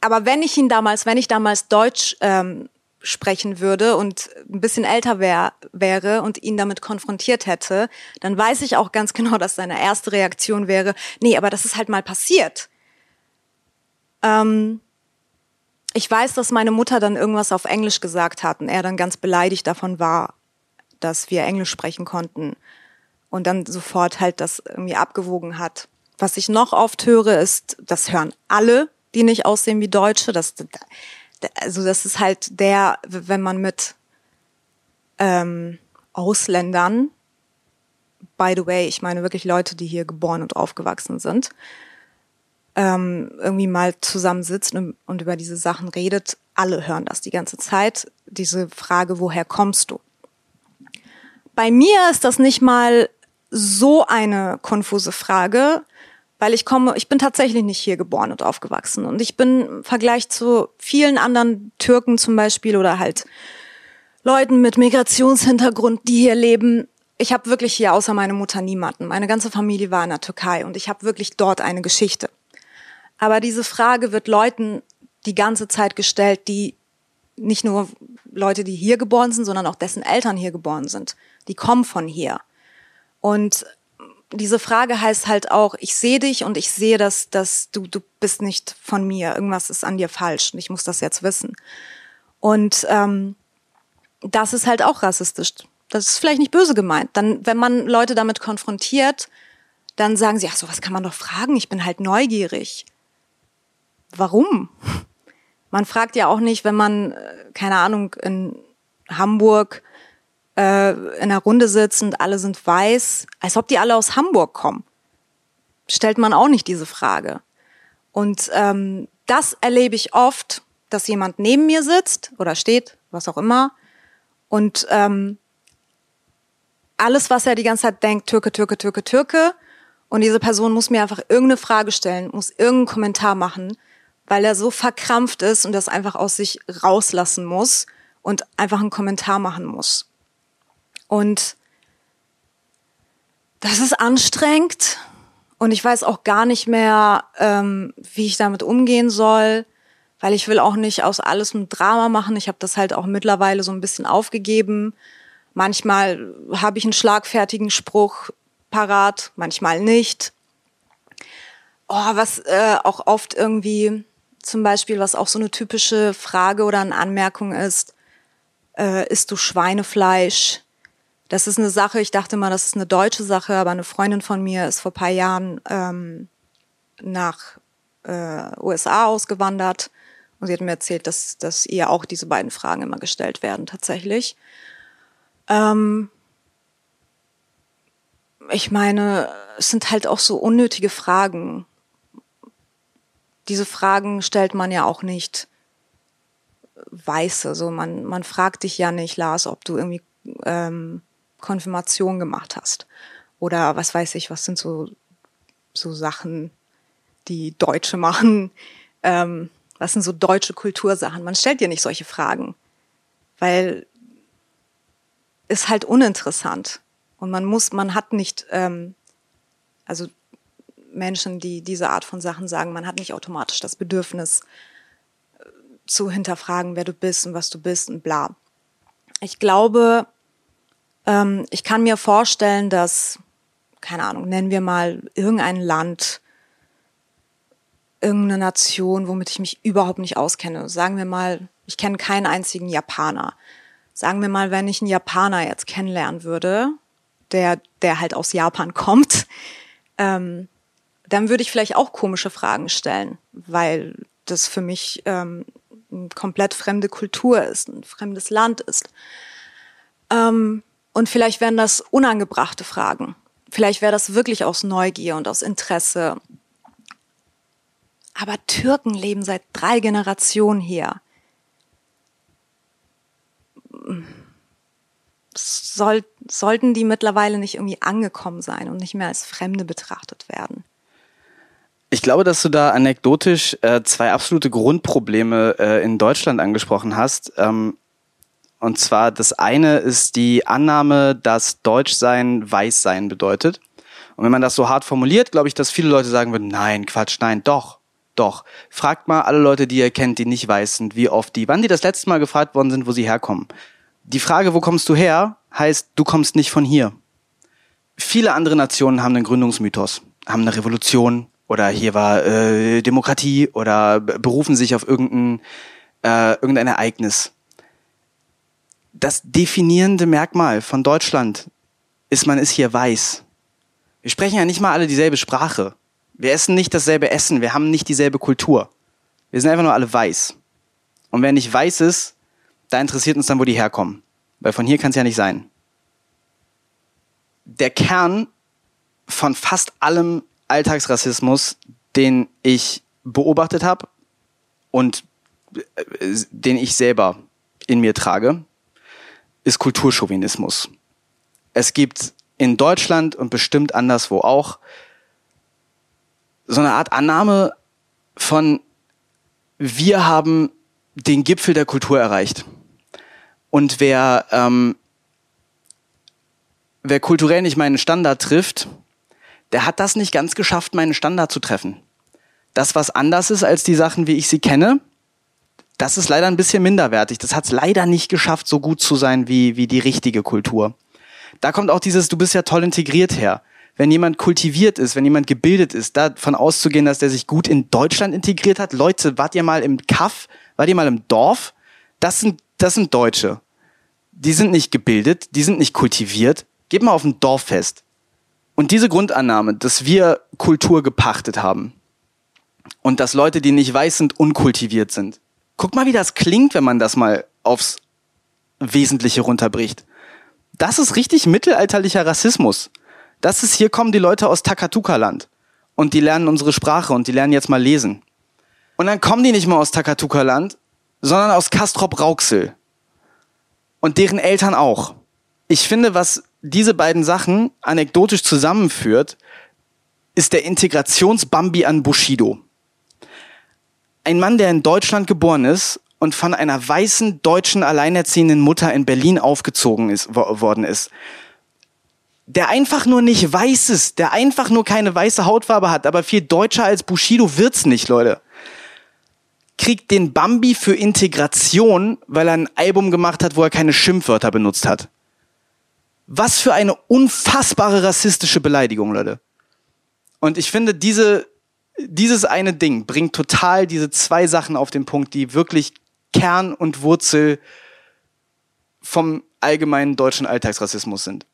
aber wenn ich ihn damals, wenn ich damals Deutsch ähm, sprechen würde und ein bisschen älter wär, wäre und ihn damit konfrontiert hätte, dann weiß ich auch ganz genau, dass seine erste Reaktion wäre, nee, aber das ist halt mal passiert. Ähm, ich weiß, dass meine Mutter dann irgendwas auf Englisch gesagt hat und er dann ganz beleidigt davon war, dass wir Englisch sprechen konnten und dann sofort halt das irgendwie abgewogen hat. Was ich noch oft höre, ist, das hören alle, die nicht aussehen wie Deutsche. Das, also das ist halt der, wenn man mit ähm, Ausländern, by the way, ich meine wirklich Leute, die hier geboren und aufgewachsen sind, ähm, irgendwie mal zusammensitzt und, und über diese Sachen redet, alle hören das die ganze Zeit. Diese Frage, woher kommst du? Bei mir ist das nicht mal so eine konfuse Frage, weil ich komme, ich bin tatsächlich nicht hier geboren und aufgewachsen und ich bin im Vergleich zu vielen anderen Türken zum Beispiel oder halt Leuten mit Migrationshintergrund, die hier leben, ich habe wirklich hier außer meiner Mutter niemanden. Meine ganze Familie war in der Türkei und ich habe wirklich dort eine Geschichte. Aber diese Frage wird Leuten die ganze Zeit gestellt, die nicht nur Leute, die hier geboren sind, sondern auch dessen Eltern hier geboren sind. Die kommen von hier. Und diese Frage heißt halt auch, ich sehe dich und ich sehe, dass, dass du, du bist nicht von mir. Irgendwas ist an dir falsch und ich muss das jetzt wissen. Und ähm, das ist halt auch rassistisch. Das ist vielleicht nicht böse gemeint. Dann, wenn man Leute damit konfrontiert, dann sagen sie, ach so, was kann man doch fragen? Ich bin halt neugierig. Warum? Man fragt ja auch nicht, wenn man, äh, keine Ahnung, in Hamburg äh, in einer Runde sitzt und alle sind weiß, als ob die alle aus Hamburg kommen. Stellt man auch nicht diese Frage. Und ähm, das erlebe ich oft, dass jemand neben mir sitzt oder steht, was auch immer, und ähm, alles, was er die ganze Zeit denkt, Türke, Türke, Türke, Türke, und diese Person muss mir einfach irgendeine Frage stellen, muss irgendeinen Kommentar machen, weil er so verkrampft ist und das einfach aus sich rauslassen muss und einfach einen Kommentar machen muss. Und das ist anstrengend und ich weiß auch gar nicht mehr, ähm, wie ich damit umgehen soll, weil ich will auch nicht aus alles ein Drama machen. Ich habe das halt auch mittlerweile so ein bisschen aufgegeben. Manchmal habe ich einen schlagfertigen Spruch parat, manchmal nicht. Oh, was äh, auch oft irgendwie zum Beispiel, was auch so eine typische Frage oder eine Anmerkung ist, äh, isst du Schweinefleisch? Das ist eine Sache, ich dachte mal, das ist eine deutsche Sache, aber eine Freundin von mir ist vor paar Jahren ähm, nach äh, USA ausgewandert und sie hat mir erzählt, dass, dass ihr auch diese beiden Fragen immer gestellt werden tatsächlich. Ähm, ich meine, es sind halt auch so unnötige Fragen. Diese Fragen stellt man ja auch nicht weiße. So man man fragt dich ja nicht, Lars, ob du irgendwie ähm, Konfirmation gemacht hast. Oder was weiß ich, was sind so, so Sachen, die Deutsche machen. Ähm, was sind so deutsche Kultursachen? Man stellt dir nicht solche Fragen, weil ist halt uninteressant. Und man muss, man hat nicht, ähm, also Menschen, die diese Art von Sachen sagen, man hat nicht automatisch das Bedürfnis äh, zu hinterfragen, wer du bist und was du bist und bla. Ich glaube, ähm, ich kann mir vorstellen, dass, keine Ahnung, nennen wir mal irgendein Land, irgendeine Nation, womit ich mich überhaupt nicht auskenne. Sagen wir mal, ich kenne keinen einzigen Japaner. Sagen wir mal, wenn ich einen Japaner jetzt kennenlernen würde, der, der halt aus Japan kommt, ähm, dann würde ich vielleicht auch komische Fragen stellen, weil das für mich ähm, eine komplett fremde Kultur ist, ein fremdes Land ist. Ähm, und vielleicht wären das unangebrachte Fragen. Vielleicht wäre das wirklich aus Neugier und aus Interesse. Aber Türken leben seit drei Generationen hier. Soll, sollten die mittlerweile nicht irgendwie angekommen sein und nicht mehr als Fremde betrachtet werden? Ich glaube, dass du da anekdotisch äh, zwei absolute Grundprobleme äh, in Deutschland angesprochen hast. Ähm, und zwar das eine ist die Annahme, dass Deutschsein Weißsein bedeutet. Und wenn man das so hart formuliert, glaube ich, dass viele Leute sagen würden, nein, Quatsch, nein, doch, doch. Fragt mal alle Leute, die ihr kennt, die nicht weiß sind, wie oft die, wann die das letzte Mal gefragt worden sind, wo sie herkommen. Die Frage, wo kommst du her, heißt, du kommst nicht von hier. Viele andere Nationen haben einen Gründungsmythos, haben eine Revolution, oder hier war äh, Demokratie oder berufen sich auf irgendein, äh, irgendein Ereignis. Das definierende Merkmal von Deutschland ist, man ist hier weiß. Wir sprechen ja nicht mal alle dieselbe Sprache. Wir essen nicht dasselbe Essen, wir haben nicht dieselbe Kultur. Wir sind einfach nur alle weiß. Und wer nicht weiß ist, da interessiert uns dann, wo die herkommen. Weil von hier kann es ja nicht sein. Der Kern von fast allem Alltagsrassismus, den ich beobachtet habe und äh, den ich selber in mir trage, ist Kulturchauvinismus. Es gibt in Deutschland und bestimmt anderswo auch so eine Art Annahme von wir haben den Gipfel der Kultur erreicht. Und wer, ähm, wer kulturell nicht meinen Standard trifft, der hat das nicht ganz geschafft, meinen Standard zu treffen. Das, was anders ist als die Sachen, wie ich sie kenne, das ist leider ein bisschen minderwertig. Das hat es leider nicht geschafft, so gut zu sein wie, wie die richtige Kultur. Da kommt auch dieses, du bist ja toll integriert her. Wenn jemand kultiviert ist, wenn jemand gebildet ist, davon auszugehen, dass der sich gut in Deutschland integriert hat. Leute, wart ihr mal im Kaff? Wart ihr mal im Dorf? Das sind, das sind Deutsche. Die sind nicht gebildet, die sind nicht kultiviert. Geht mal auf ein Dorffest. Und diese Grundannahme, dass wir Kultur gepachtet haben und dass Leute, die nicht weiß sind, unkultiviert sind. Guck mal, wie das klingt, wenn man das mal aufs Wesentliche runterbricht. Das ist richtig mittelalterlicher Rassismus. Das ist, hier kommen die Leute aus Takatuka-Land und die lernen unsere Sprache und die lernen jetzt mal lesen. Und dann kommen die nicht mal aus Takatuka-Land, sondern aus Kastrop-Rauxel. Und deren Eltern auch. Ich finde, was diese beiden Sachen anekdotisch zusammenführt, ist der Integrationsbambi an Bushido. Ein Mann, der in Deutschland geboren ist und von einer weißen deutschen alleinerziehenden Mutter in Berlin aufgezogen ist, worden ist. Der einfach nur nicht weiß ist, der einfach nur keine weiße Hautfarbe hat, aber viel deutscher als Bushido wird's nicht, Leute. Kriegt den Bambi für Integration, weil er ein Album gemacht hat, wo er keine Schimpfwörter benutzt hat. Was für eine unfassbare rassistische Beleidigung, Leute. Und ich finde, diese, dieses eine Ding bringt total diese zwei Sachen auf den Punkt, die wirklich Kern und Wurzel vom allgemeinen deutschen Alltagsrassismus sind.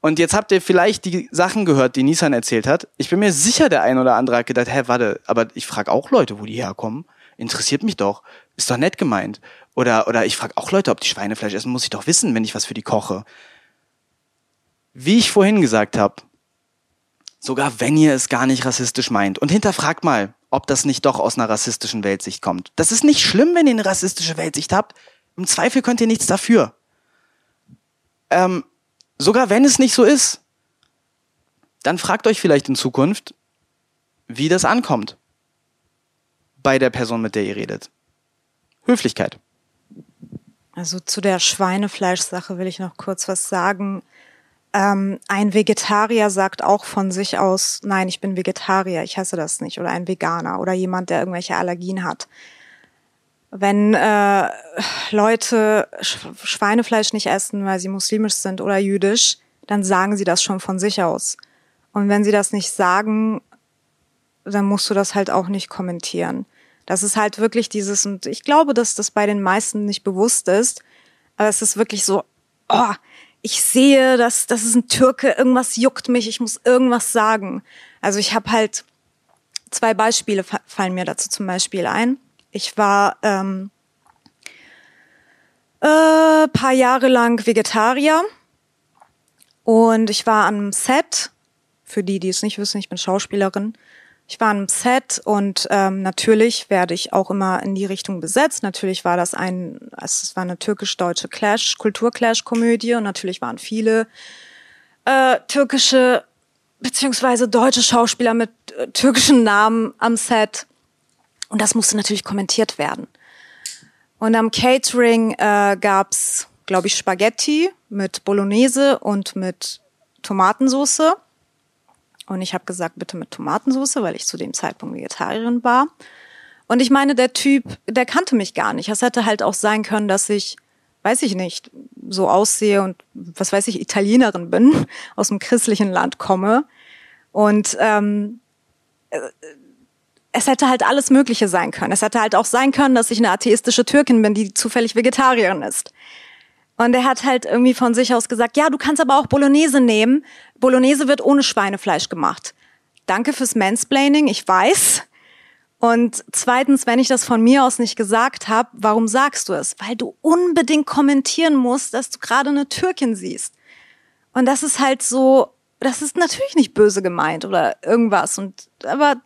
Und jetzt habt ihr vielleicht die Sachen gehört, die Nissan erzählt hat. Ich bin mir sicher, der ein oder andere hat gedacht, hä, warte, aber ich frage auch Leute, wo die herkommen. Interessiert mich doch. Ist doch nett gemeint. Oder, oder ich frage auch Leute, ob die Schweinefleisch essen, muss ich doch wissen, wenn ich was für die koche. Wie ich vorhin gesagt habe, sogar wenn ihr es gar nicht rassistisch meint. Und hinterfragt mal, ob das nicht doch aus einer rassistischen Weltsicht kommt. Das ist nicht schlimm, wenn ihr eine rassistische Weltsicht habt. Im Zweifel könnt ihr nichts dafür. Ähm, sogar wenn es nicht so ist, dann fragt euch vielleicht in Zukunft, wie das ankommt bei der Person, mit der ihr redet. Höflichkeit. Also zu der Schweinefleischsache will ich noch kurz was sagen. Ähm, ein Vegetarier sagt auch von sich aus, nein, ich bin Vegetarier, ich hasse das nicht. Oder ein Veganer oder jemand, der irgendwelche Allergien hat. Wenn äh, Leute Schweinefleisch nicht essen, weil sie muslimisch sind oder jüdisch, dann sagen sie das schon von sich aus. Und wenn sie das nicht sagen, dann musst du das halt auch nicht kommentieren. Das ist halt wirklich dieses, und ich glaube, dass das bei den meisten nicht bewusst ist, aber es ist wirklich so, oh, ich sehe, dass das ist ein Türke, irgendwas juckt mich, ich muss irgendwas sagen. Also ich habe halt zwei Beispiele fallen mir dazu zum Beispiel ein. Ich war ähm, äh, paar Jahre lang Vegetarier und ich war am Set. Für die, die es nicht wissen, ich bin Schauspielerin. Ich war am Set und ähm, natürlich werde ich auch immer in die Richtung besetzt. Natürlich war das ein, es war eine türkisch-deutsche Clash, Kulturclash-Komödie und natürlich waren viele äh, türkische beziehungsweise deutsche Schauspieler mit äh, türkischen Namen am Set. Und das musste natürlich kommentiert werden. Und am Catering äh, gab's, glaube ich, Spaghetti mit Bolognese und mit Tomatensauce. Und ich habe gesagt, bitte mit Tomatensauce, weil ich zu dem Zeitpunkt Vegetarierin war. Und ich meine, der Typ, der kannte mich gar nicht. Es hätte halt auch sein können, dass ich, weiß ich nicht, so aussehe und was weiß ich, Italienerin bin, aus dem christlichen Land komme. Und ähm, es hätte halt alles Mögliche sein können. Es hätte halt auch sein können, dass ich eine atheistische Türkin bin, die zufällig Vegetarierin ist. Und er hat halt irgendwie von sich aus gesagt, ja, du kannst aber auch Bolognese nehmen. Bolognese wird ohne Schweinefleisch gemacht. Danke fürs Mansplaining, ich weiß. Und zweitens, wenn ich das von mir aus nicht gesagt habe, warum sagst du es? Weil du unbedingt kommentieren musst, dass du gerade eine Türkin siehst. Und das ist halt so, das ist natürlich nicht böse gemeint oder irgendwas. Und aber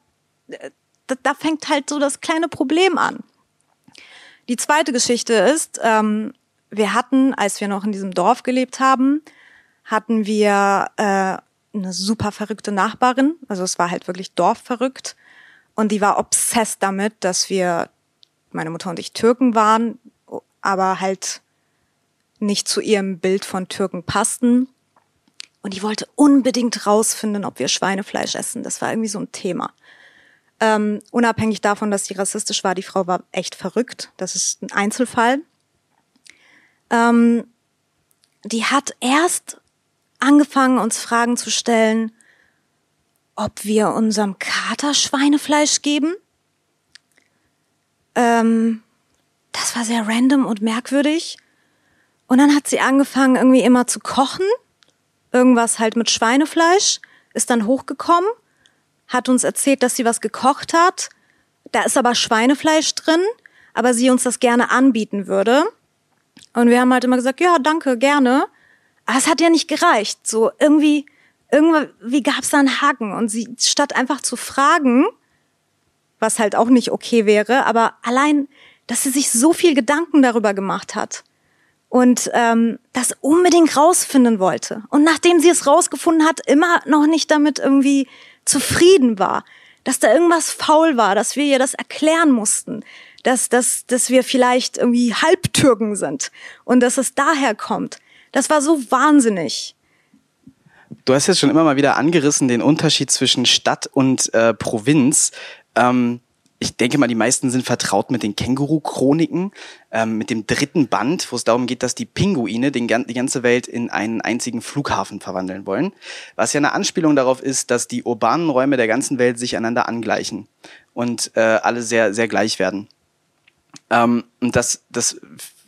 äh, da, da fängt halt so das kleine Problem an. Die zweite Geschichte ist, ähm, wir hatten, als wir noch in diesem Dorf gelebt haben, hatten wir äh, eine super verrückte Nachbarin. Also es war halt wirklich dorfverrückt. Und die war obsessed damit, dass wir, meine Mutter und ich Türken waren, aber halt nicht zu ihrem Bild von Türken passten. Und die wollte unbedingt rausfinden, ob wir Schweinefleisch essen. Das war irgendwie so ein Thema. Ähm, unabhängig davon, dass sie rassistisch war, die Frau war echt verrückt. Das ist ein Einzelfall. Ähm, die hat erst angefangen, uns Fragen zu stellen, ob wir unserem Kater Schweinefleisch geben. Ähm, das war sehr random und merkwürdig. Und dann hat sie angefangen, irgendwie immer zu kochen. Irgendwas halt mit Schweinefleisch. Ist dann hochgekommen hat uns erzählt, dass sie was gekocht hat. Da ist aber Schweinefleisch drin, aber sie uns das gerne anbieten würde. Und wir haben halt immer gesagt, ja, danke, gerne. Aber es hat ja nicht gereicht. So irgendwie, irgendwie gab es da einen Haken. Und sie, statt einfach zu fragen, was halt auch nicht okay wäre, aber allein, dass sie sich so viel Gedanken darüber gemacht hat und ähm, das unbedingt rausfinden wollte. Und nachdem sie es rausgefunden hat, immer noch nicht damit irgendwie zufrieden war, dass da irgendwas faul war, dass wir ihr das erklären mussten, dass, dass, dass wir vielleicht irgendwie Halbtürken sind und dass es daher kommt. Das war so wahnsinnig. Du hast jetzt schon immer mal wieder angerissen den Unterschied zwischen Stadt und äh, Provinz. Ähm, ich denke mal, die meisten sind vertraut mit den Känguru-Chroniken, ähm, mit dem dritten Band, wo es darum geht, dass die Pinguine den, die ganze Welt in einen einzigen Flughafen verwandeln wollen. Was ja eine Anspielung darauf ist, dass die urbanen Räume der ganzen Welt sich einander angleichen und äh, alle sehr, sehr gleich werden. Ähm, und das, das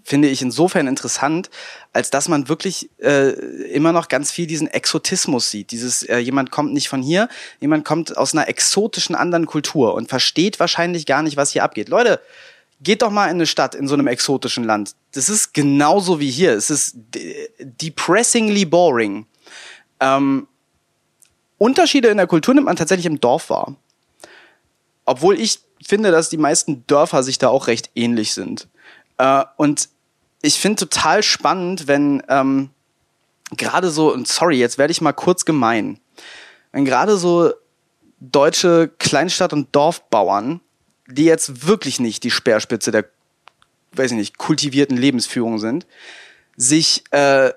finde ich insofern interessant, als dass man wirklich äh, immer noch ganz viel diesen Exotismus sieht. Dieses, äh, jemand kommt nicht von hier, jemand kommt aus einer exotischen anderen Kultur und versteht wahrscheinlich gar nicht, was hier abgeht. Leute, geht doch mal in eine Stadt in so einem exotischen Land. Das ist genauso wie hier. Es ist depressingly boring. Ähm, Unterschiede in der Kultur nimmt man tatsächlich im Dorf wahr. Obwohl ich finde, dass die meisten Dörfer sich da auch recht ähnlich sind. Äh, und ich finde total spannend, wenn ähm, gerade so, und sorry, jetzt werde ich mal kurz gemein, wenn gerade so deutsche Kleinstadt- und Dorfbauern, die jetzt wirklich nicht die Speerspitze der, weiß ich nicht, kultivierten Lebensführung sind, sich äh,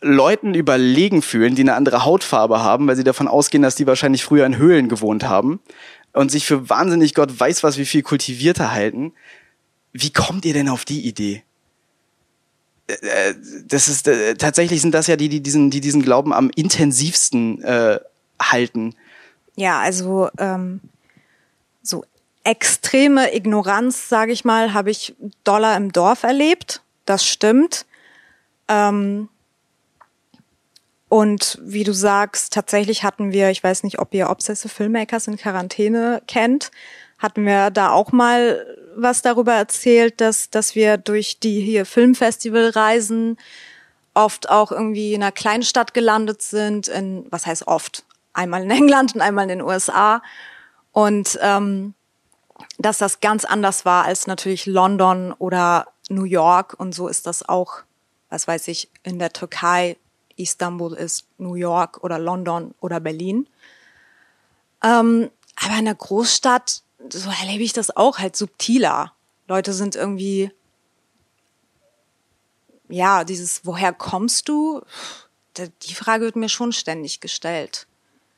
Leuten überlegen fühlen, die eine andere Hautfarbe haben, weil sie davon ausgehen, dass die wahrscheinlich früher in Höhlen gewohnt haben und sich für wahnsinnig Gott weiß was wie viel kultivierter halten. Wie kommt ihr denn auf die Idee? Äh, das ist äh, tatsächlich sind das ja die, die diesen, die diesen Glauben am intensivsten äh, halten. Ja, also ähm, so extreme Ignoranz, sage ich mal, habe ich Dollar im Dorf erlebt. Das stimmt. Ähm, Und wie du sagst, tatsächlich hatten wir, ich weiß nicht, ob ihr Obsessive Filmmakers in Quarantäne kennt, hatten wir da auch mal was darüber erzählt, dass, dass wir durch die hier Filmfestivalreisen oft auch irgendwie in einer Kleinstadt gelandet sind, in, was heißt oft? Einmal in England und einmal in den USA. Und ähm, dass das ganz anders war als natürlich London oder New York. Und so ist das auch, was weiß ich, in der Türkei. Istanbul ist New York oder London oder Berlin. Ähm, aber in der Großstadt, so erlebe ich das auch halt subtiler. Leute sind irgendwie, ja, dieses, woher kommst du? Die Frage wird mir schon ständig gestellt.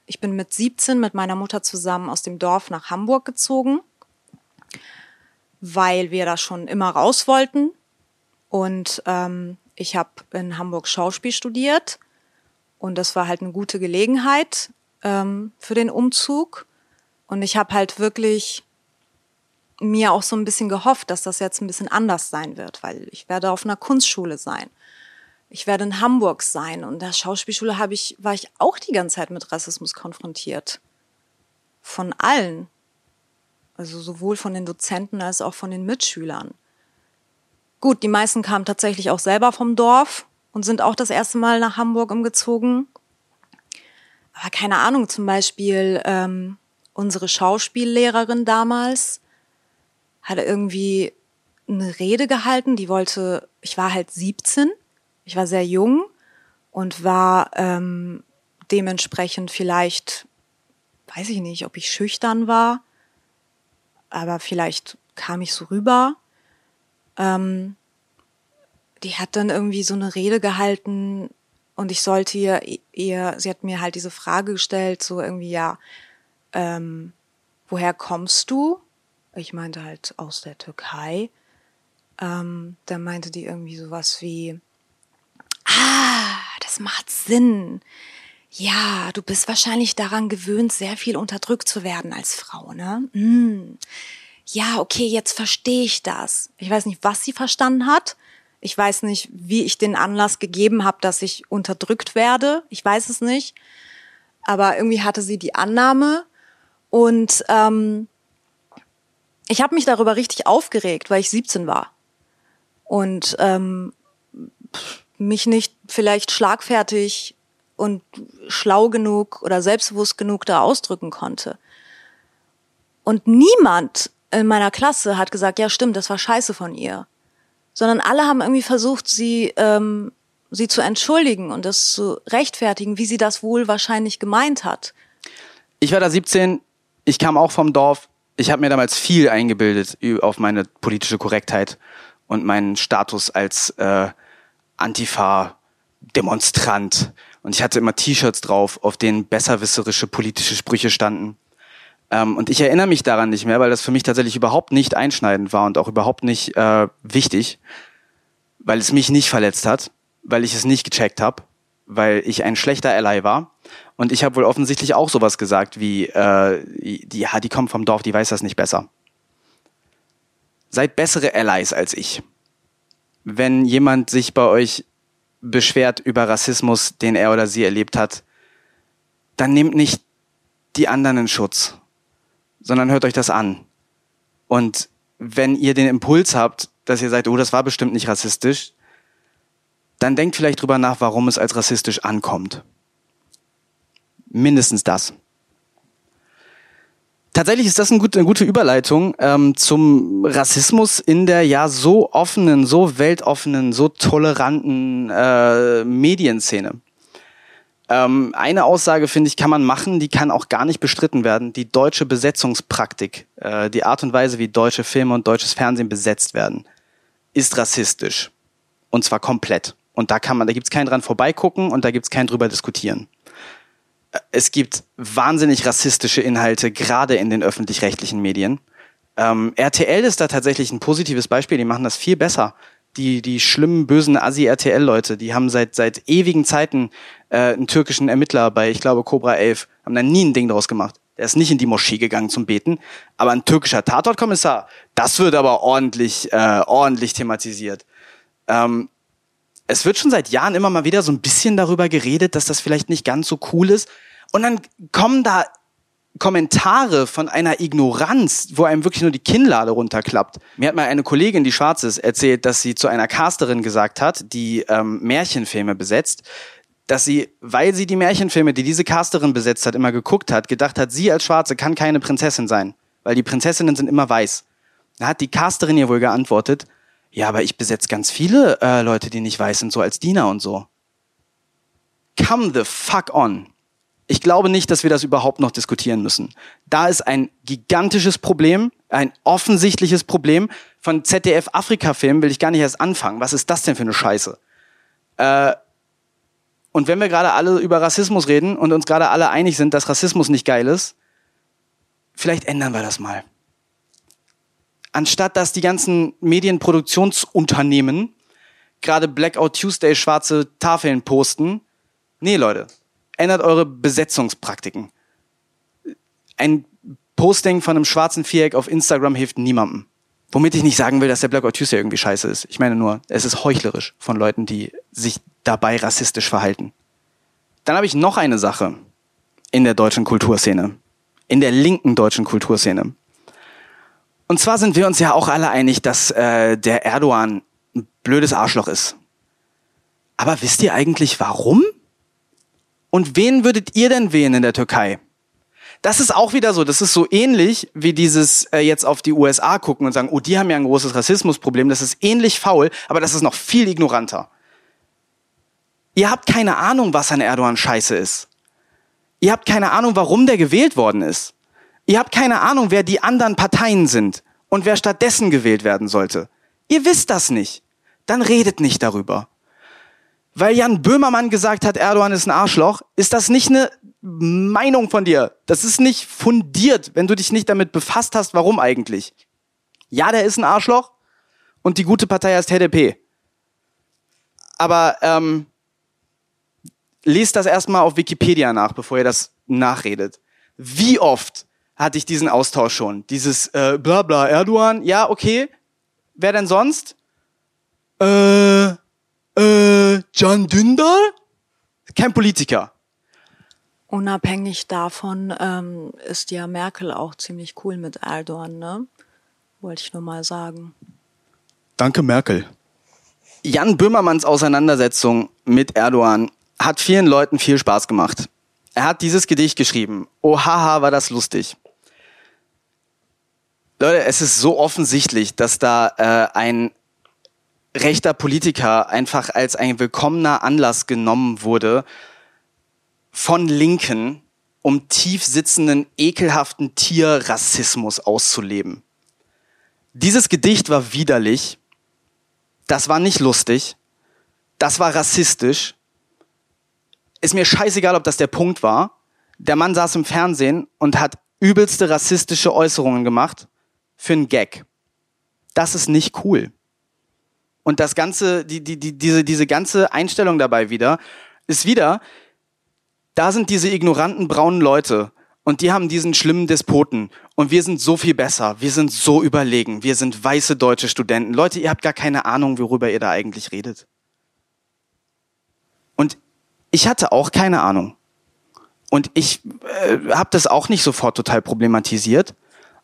Ich bin mit 17 mit meiner Mutter zusammen aus dem Dorf nach Hamburg gezogen weil wir da schon immer raus wollten. Und ähm, ich habe in Hamburg Schauspiel studiert und das war halt eine gute Gelegenheit ähm, für den Umzug. Und ich habe halt wirklich mir auch so ein bisschen gehofft, dass das jetzt ein bisschen anders sein wird, weil ich werde auf einer Kunstschule sein. Ich werde in Hamburg sein und der Schauspielschule habe ich war ich auch die ganze Zeit mit Rassismus konfrontiert. Von allen. Also sowohl von den Dozenten als auch von den Mitschülern. Gut, die meisten kamen tatsächlich auch selber vom Dorf und sind auch das erste Mal nach Hamburg umgezogen. Aber keine Ahnung, zum Beispiel ähm, unsere Schauspiellehrerin damals hatte irgendwie eine Rede gehalten, die wollte, ich war halt 17, ich war sehr jung und war ähm, dementsprechend vielleicht, weiß ich nicht, ob ich schüchtern war aber vielleicht kam ich so rüber. Ähm, die hat dann irgendwie so eine Rede gehalten und ich sollte ihr, ihr, sie hat mir halt diese Frage gestellt, so irgendwie, ja, ähm, woher kommst du? Ich meinte halt aus der Türkei. Ähm, da meinte die irgendwie sowas wie, ah, das macht Sinn. Ja, du bist wahrscheinlich daran gewöhnt, sehr viel unterdrückt zu werden als Frau, ne? Mm. Ja, okay, jetzt verstehe ich das. Ich weiß nicht, was sie verstanden hat. Ich weiß nicht, wie ich den Anlass gegeben habe, dass ich unterdrückt werde. Ich weiß es nicht. Aber irgendwie hatte sie die Annahme. Und ähm, ich habe mich darüber richtig aufgeregt, weil ich 17 war. Und ähm, mich nicht vielleicht schlagfertig und schlau genug oder selbstbewusst genug da ausdrücken konnte. Und niemand in meiner Klasse hat gesagt, ja stimmt, das war scheiße von ihr. Sondern alle haben irgendwie versucht, sie, ähm, sie zu entschuldigen und das zu rechtfertigen, wie sie das wohl wahrscheinlich gemeint hat. Ich war da 17, ich kam auch vom Dorf. Ich habe mir damals viel eingebildet auf meine politische Korrektheit und meinen Status als äh, Antifa-Demonstrant und ich hatte immer T-Shirts drauf, auf denen besserwisserische politische Sprüche standen. Ähm, und ich erinnere mich daran nicht mehr, weil das für mich tatsächlich überhaupt nicht einschneidend war und auch überhaupt nicht äh, wichtig, weil es mich nicht verletzt hat, weil ich es nicht gecheckt habe, weil ich ein schlechter Ally war. Und ich habe wohl offensichtlich auch sowas gesagt wie, äh, die, ja, die kommt vom Dorf, die weiß das nicht besser. Seid bessere Allies als ich. Wenn jemand sich bei euch beschwert über Rassismus, den er oder sie erlebt hat, dann nehmt nicht die anderen in Schutz, sondern hört euch das an. Und wenn ihr den Impuls habt, dass ihr sagt, oh, das war bestimmt nicht rassistisch, dann denkt vielleicht drüber nach, warum es als rassistisch ankommt. Mindestens das. Tatsächlich ist das eine gute, eine gute Überleitung ähm, zum Rassismus in der ja so offenen, so weltoffenen, so toleranten äh, Medienszene. Ähm, eine Aussage, finde ich, kann man machen, die kann auch gar nicht bestritten werden. Die deutsche Besetzungspraktik, äh, die Art und Weise, wie deutsche Filme und deutsches Fernsehen besetzt werden, ist rassistisch. Und zwar komplett. Und da kann man, da gibt's keinen dran vorbeigucken und da gibt's keinen drüber diskutieren es gibt wahnsinnig rassistische Inhalte, gerade in den öffentlich-rechtlichen Medien. Ähm, RTL ist da tatsächlich ein positives Beispiel, die machen das viel besser. Die, die schlimmen, bösen Asi-RTL-Leute, die haben seit, seit ewigen Zeiten äh, einen türkischen Ermittler bei, ich glaube, Cobra 11, haben da nie ein Ding draus gemacht. Der ist nicht in die Moschee gegangen zum Beten, aber ein türkischer Tatortkommissar, das wird aber ordentlich, äh, ordentlich thematisiert. Ähm, es wird schon seit Jahren immer mal wieder so ein bisschen darüber geredet, dass das vielleicht nicht ganz so cool ist. Und dann kommen da Kommentare von einer Ignoranz, wo einem wirklich nur die Kinnlade runterklappt. Mir hat mal eine Kollegin, die schwarz ist, erzählt, dass sie zu einer Casterin gesagt hat, die ähm, Märchenfilme besetzt, dass sie, weil sie die Märchenfilme, die diese Casterin besetzt hat, immer geguckt hat, gedacht hat, sie als Schwarze kann keine Prinzessin sein, weil die Prinzessinnen sind immer weiß. Da hat die Casterin ihr wohl geantwortet, ja, aber ich besetze ganz viele äh, Leute, die nicht weiß sind, so als Diener und so. Come the fuck on. Ich glaube nicht, dass wir das überhaupt noch diskutieren müssen. Da ist ein gigantisches Problem, ein offensichtliches Problem. Von ZDF Afrika-Filmen will ich gar nicht erst anfangen. Was ist das denn für eine Scheiße? Äh, und wenn wir gerade alle über Rassismus reden und uns gerade alle einig sind, dass Rassismus nicht geil ist, vielleicht ändern wir das mal. Anstatt dass die ganzen Medienproduktionsunternehmen gerade Blackout Tuesday schwarze Tafeln posten, nee Leute, ändert eure Besetzungspraktiken. Ein Posting von einem schwarzen Viereck auf Instagram hilft niemandem. Womit ich nicht sagen will, dass der Blackout Tuesday irgendwie scheiße ist. Ich meine nur, es ist heuchlerisch von Leuten, die sich dabei rassistisch verhalten. Dann habe ich noch eine Sache in der deutschen Kulturszene. In der linken deutschen Kulturszene. Und zwar sind wir uns ja auch alle einig, dass äh, der Erdogan ein blödes Arschloch ist. Aber wisst ihr eigentlich warum? Und wen würdet ihr denn wählen in der Türkei? Das ist auch wieder so, das ist so ähnlich wie dieses äh, jetzt auf die USA gucken und sagen, oh, die haben ja ein großes Rassismusproblem, das ist ähnlich faul, aber das ist noch viel ignoranter. Ihr habt keine Ahnung, was an Erdogan scheiße ist. Ihr habt keine Ahnung, warum der gewählt worden ist. Ihr habt keine Ahnung, wer die anderen Parteien sind und wer stattdessen gewählt werden sollte. Ihr wisst das nicht. Dann redet nicht darüber weil Jan Böhmermann gesagt hat, Erdogan ist ein Arschloch, ist das nicht eine Meinung von dir. Das ist nicht fundiert, wenn du dich nicht damit befasst hast, warum eigentlich. Ja, der ist ein Arschloch und die gute Partei heißt HDP. Aber ähm, lest das erstmal auf Wikipedia nach, bevor ihr das nachredet. Wie oft hatte ich diesen Austausch schon? Dieses äh, bla bla Erdogan, ja, okay. Wer denn sonst? Äh, äh, Can Dündar? Kein Politiker. Unabhängig davon ähm, ist ja Merkel auch ziemlich cool mit Erdogan, ne? Wollte ich nur mal sagen. Danke, Merkel. Jan Böhmermanns Auseinandersetzung mit Erdogan hat vielen Leuten viel Spaß gemacht. Er hat dieses Gedicht geschrieben. Oh haha, war das lustig. Leute, es ist so offensichtlich, dass da äh, ein rechter Politiker einfach als ein willkommener Anlass genommen wurde von Linken, um tief sitzenden, ekelhaften Tierrassismus auszuleben. Dieses Gedicht war widerlich, das war nicht lustig, das war rassistisch. Ist mir scheißegal, ob das der Punkt war. Der Mann saß im Fernsehen und hat übelste rassistische Äußerungen gemacht für einen Gag. Das ist nicht cool. Und das ganze, die, die, die, diese, diese ganze Einstellung dabei wieder, ist wieder, da sind diese ignoranten braunen Leute und die haben diesen schlimmen Despoten und wir sind so viel besser, wir sind so überlegen, wir sind weiße deutsche Studenten. Leute, ihr habt gar keine Ahnung, worüber ihr da eigentlich redet. Und ich hatte auch keine Ahnung. Und ich äh, habe das auch nicht sofort total problematisiert.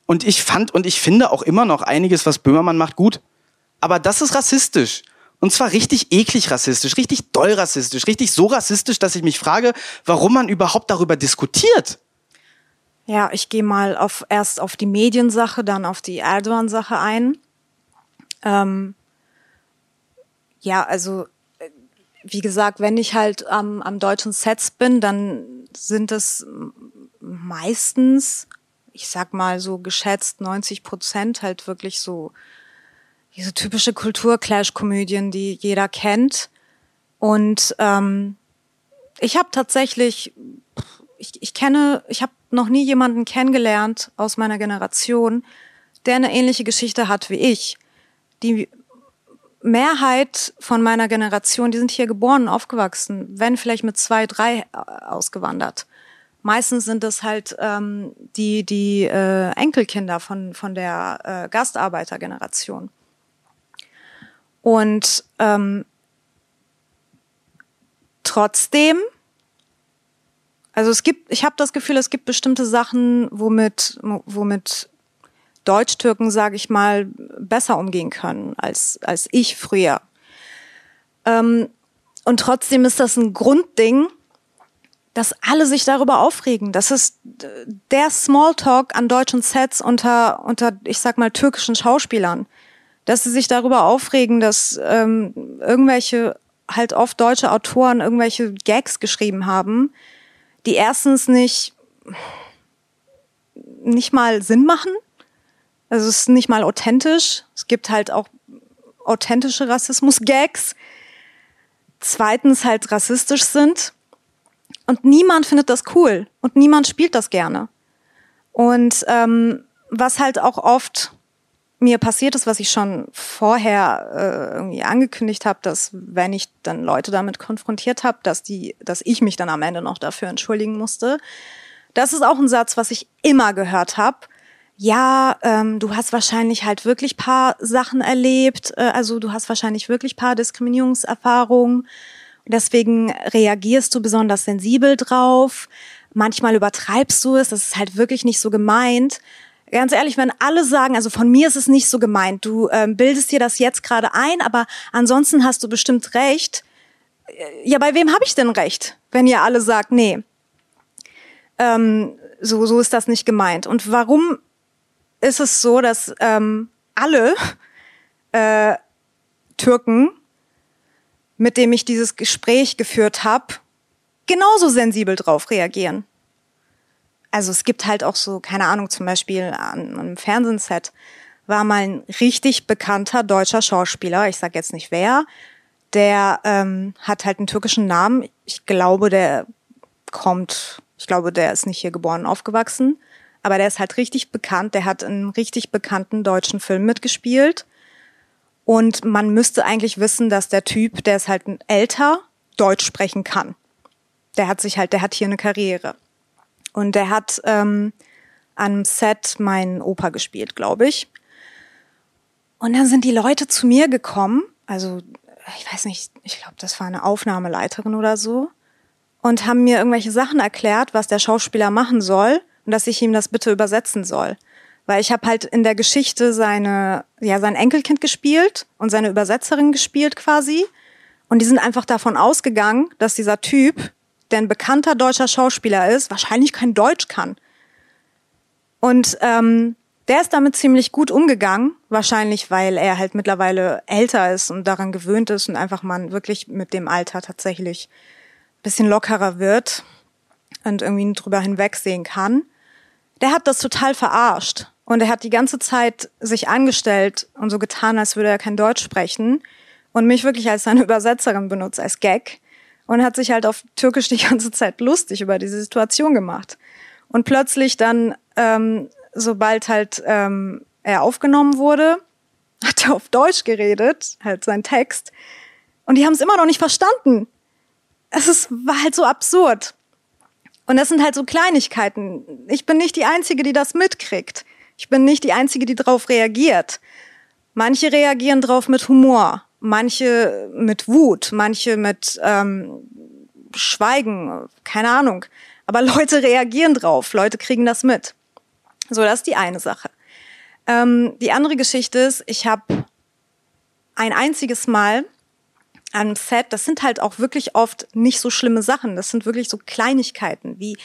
Und ich fand und ich finde auch immer noch einiges, was Böhmermann macht, gut aber das ist rassistisch. Und zwar richtig eklig rassistisch, richtig doll rassistisch, richtig so rassistisch, dass ich mich frage, warum man überhaupt darüber diskutiert. Ja, ich gehe mal auf, erst auf die Mediensache, dann auf die Erdogan-Sache ein. Ähm, ja, also wie gesagt, wenn ich halt am, am deutschen Sets bin, dann sind es meistens, ich sag mal so geschätzt 90 Prozent halt wirklich so diese typische Kultur-Clash-Komödien, die jeder kennt. Und ähm, ich habe tatsächlich, ich, ich kenne, ich habe noch nie jemanden kennengelernt aus meiner Generation, der eine ähnliche Geschichte hat wie ich. Die Mehrheit von meiner Generation, die sind hier geboren, aufgewachsen, wenn vielleicht mit zwei, drei äh, ausgewandert. Meistens sind es halt ähm, die die äh, Enkelkinder von von der äh, Gastarbeitergeneration. Und ähm, trotzdem, also es gibt, ich habe das Gefühl, es gibt bestimmte Sachen, womit, womit Deutsch-Türken, sage ich mal, besser umgehen können als, als ich früher. Ähm, und trotzdem ist das ein Grundding, dass alle sich darüber aufregen. Das ist der Smalltalk an deutschen Sets unter, unter, ich sag mal, türkischen Schauspielern. Dass sie sich darüber aufregen, dass ähm, irgendwelche halt oft deutsche Autoren irgendwelche Gags geschrieben haben, die erstens nicht, nicht mal Sinn machen. Also es ist nicht mal authentisch. Es gibt halt auch authentische Rassismus-Gags. Zweitens halt rassistisch sind. Und niemand findet das cool. Und niemand spielt das gerne. Und ähm, was halt auch oft mir passiert ist, was ich schon vorher äh, irgendwie angekündigt habe, dass wenn ich dann Leute damit konfrontiert habe, dass die, dass ich mich dann am Ende noch dafür entschuldigen musste. Das ist auch ein Satz, was ich immer gehört habe. Ja, ähm, du hast wahrscheinlich halt wirklich paar Sachen erlebt, äh, also du hast wahrscheinlich wirklich paar Diskriminierungserfahrungen. Deswegen reagierst du besonders sensibel drauf. Manchmal übertreibst du es, das ist halt wirklich nicht so gemeint ganz ehrlich, wenn alle sagen, also von mir ist es nicht so gemeint, du ähm, bildest dir das jetzt gerade ein, aber ansonsten hast du bestimmt recht. Äh, ja, bei wem habe ich denn recht, wenn ihr alle sagt, nee, ähm, so, so ist das nicht gemeint. Und warum ist es so, dass ähm, alle äh, Türken, mit dem ich dieses Gespräch geführt habe, genauso sensibel drauf reagieren? Also es gibt halt auch so, keine Ahnung, zum Beispiel an einem Fernsehset war mal ein richtig bekannter deutscher Schauspieler, ich sag jetzt nicht wer, der ähm, hat halt einen türkischen Namen. Ich glaube, der kommt, ich glaube, der ist nicht hier geboren, aufgewachsen, aber der ist halt richtig bekannt. Der hat einen richtig bekannten deutschen Film mitgespielt. Und man müsste eigentlich wissen, dass der Typ, der ist halt ein älter, Deutsch sprechen kann. Der hat sich halt, der hat hier eine Karriere. Und der hat ähm, am Set meinen Opa gespielt, glaube ich. Und dann sind die Leute zu mir gekommen, also ich weiß nicht, ich glaube, das war eine Aufnahmeleiterin oder so, und haben mir irgendwelche Sachen erklärt, was der Schauspieler machen soll und dass ich ihm das bitte übersetzen soll. Weil ich habe halt in der Geschichte seine, ja, sein Enkelkind gespielt und seine Übersetzerin gespielt quasi. Und die sind einfach davon ausgegangen, dass dieser Typ der ein bekannter deutscher Schauspieler ist, wahrscheinlich kein Deutsch kann. Und ähm, der ist damit ziemlich gut umgegangen, wahrscheinlich weil er halt mittlerweile älter ist und daran gewöhnt ist und einfach man wirklich mit dem Alter tatsächlich bisschen lockerer wird und irgendwie drüber hinwegsehen kann. Der hat das total verarscht und er hat die ganze Zeit sich angestellt und so getan, als würde er kein Deutsch sprechen und mich wirklich als seine Übersetzerin benutzt, als Gag und hat sich halt auf Türkisch die ganze Zeit lustig über diese Situation gemacht. Und plötzlich dann, ähm, sobald halt ähm, er aufgenommen wurde, hat er auf Deutsch geredet, halt sein Text. Und die haben es immer noch nicht verstanden. Es ist, war halt so absurd. Und das sind halt so Kleinigkeiten. Ich bin nicht die Einzige, die das mitkriegt. Ich bin nicht die Einzige, die darauf reagiert. Manche reagieren drauf mit Humor manche mit Wut, manche mit ähm, Schweigen, keine Ahnung. Aber Leute reagieren drauf, Leute kriegen das mit. So, das ist die eine Sache. Ähm, die andere Geschichte ist, ich habe ein einziges Mal am Set, das sind halt auch wirklich oft nicht so schlimme Sachen, das sind wirklich so Kleinigkeiten wie,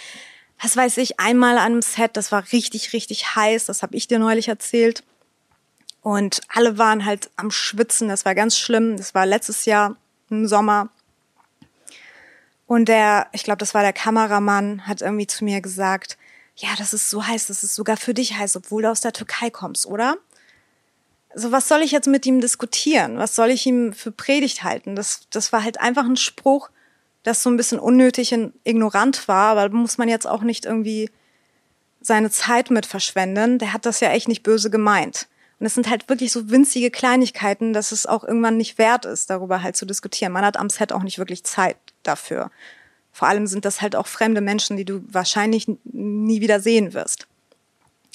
was weiß ich, einmal an einem Set, das war richtig, richtig heiß, das habe ich dir neulich erzählt. Und alle waren halt am Schwitzen. Das war ganz schlimm. Das war letztes Jahr im Sommer. Und der, ich glaube, das war der Kameramann, hat irgendwie zu mir gesagt, ja, das ist so heiß, das ist sogar für dich heiß, obwohl du aus der Türkei kommst, oder? So, was soll ich jetzt mit ihm diskutieren? Was soll ich ihm für Predigt halten? Das, das war halt einfach ein Spruch, das so ein bisschen unnötig und ignorant war, aber muss man jetzt auch nicht irgendwie seine Zeit mit verschwenden. Der hat das ja echt nicht böse gemeint. Und es sind halt wirklich so winzige Kleinigkeiten, dass es auch irgendwann nicht wert ist, darüber halt zu diskutieren. Man hat am Set auch nicht wirklich Zeit dafür. Vor allem sind das halt auch fremde Menschen, die du wahrscheinlich nie wieder sehen wirst.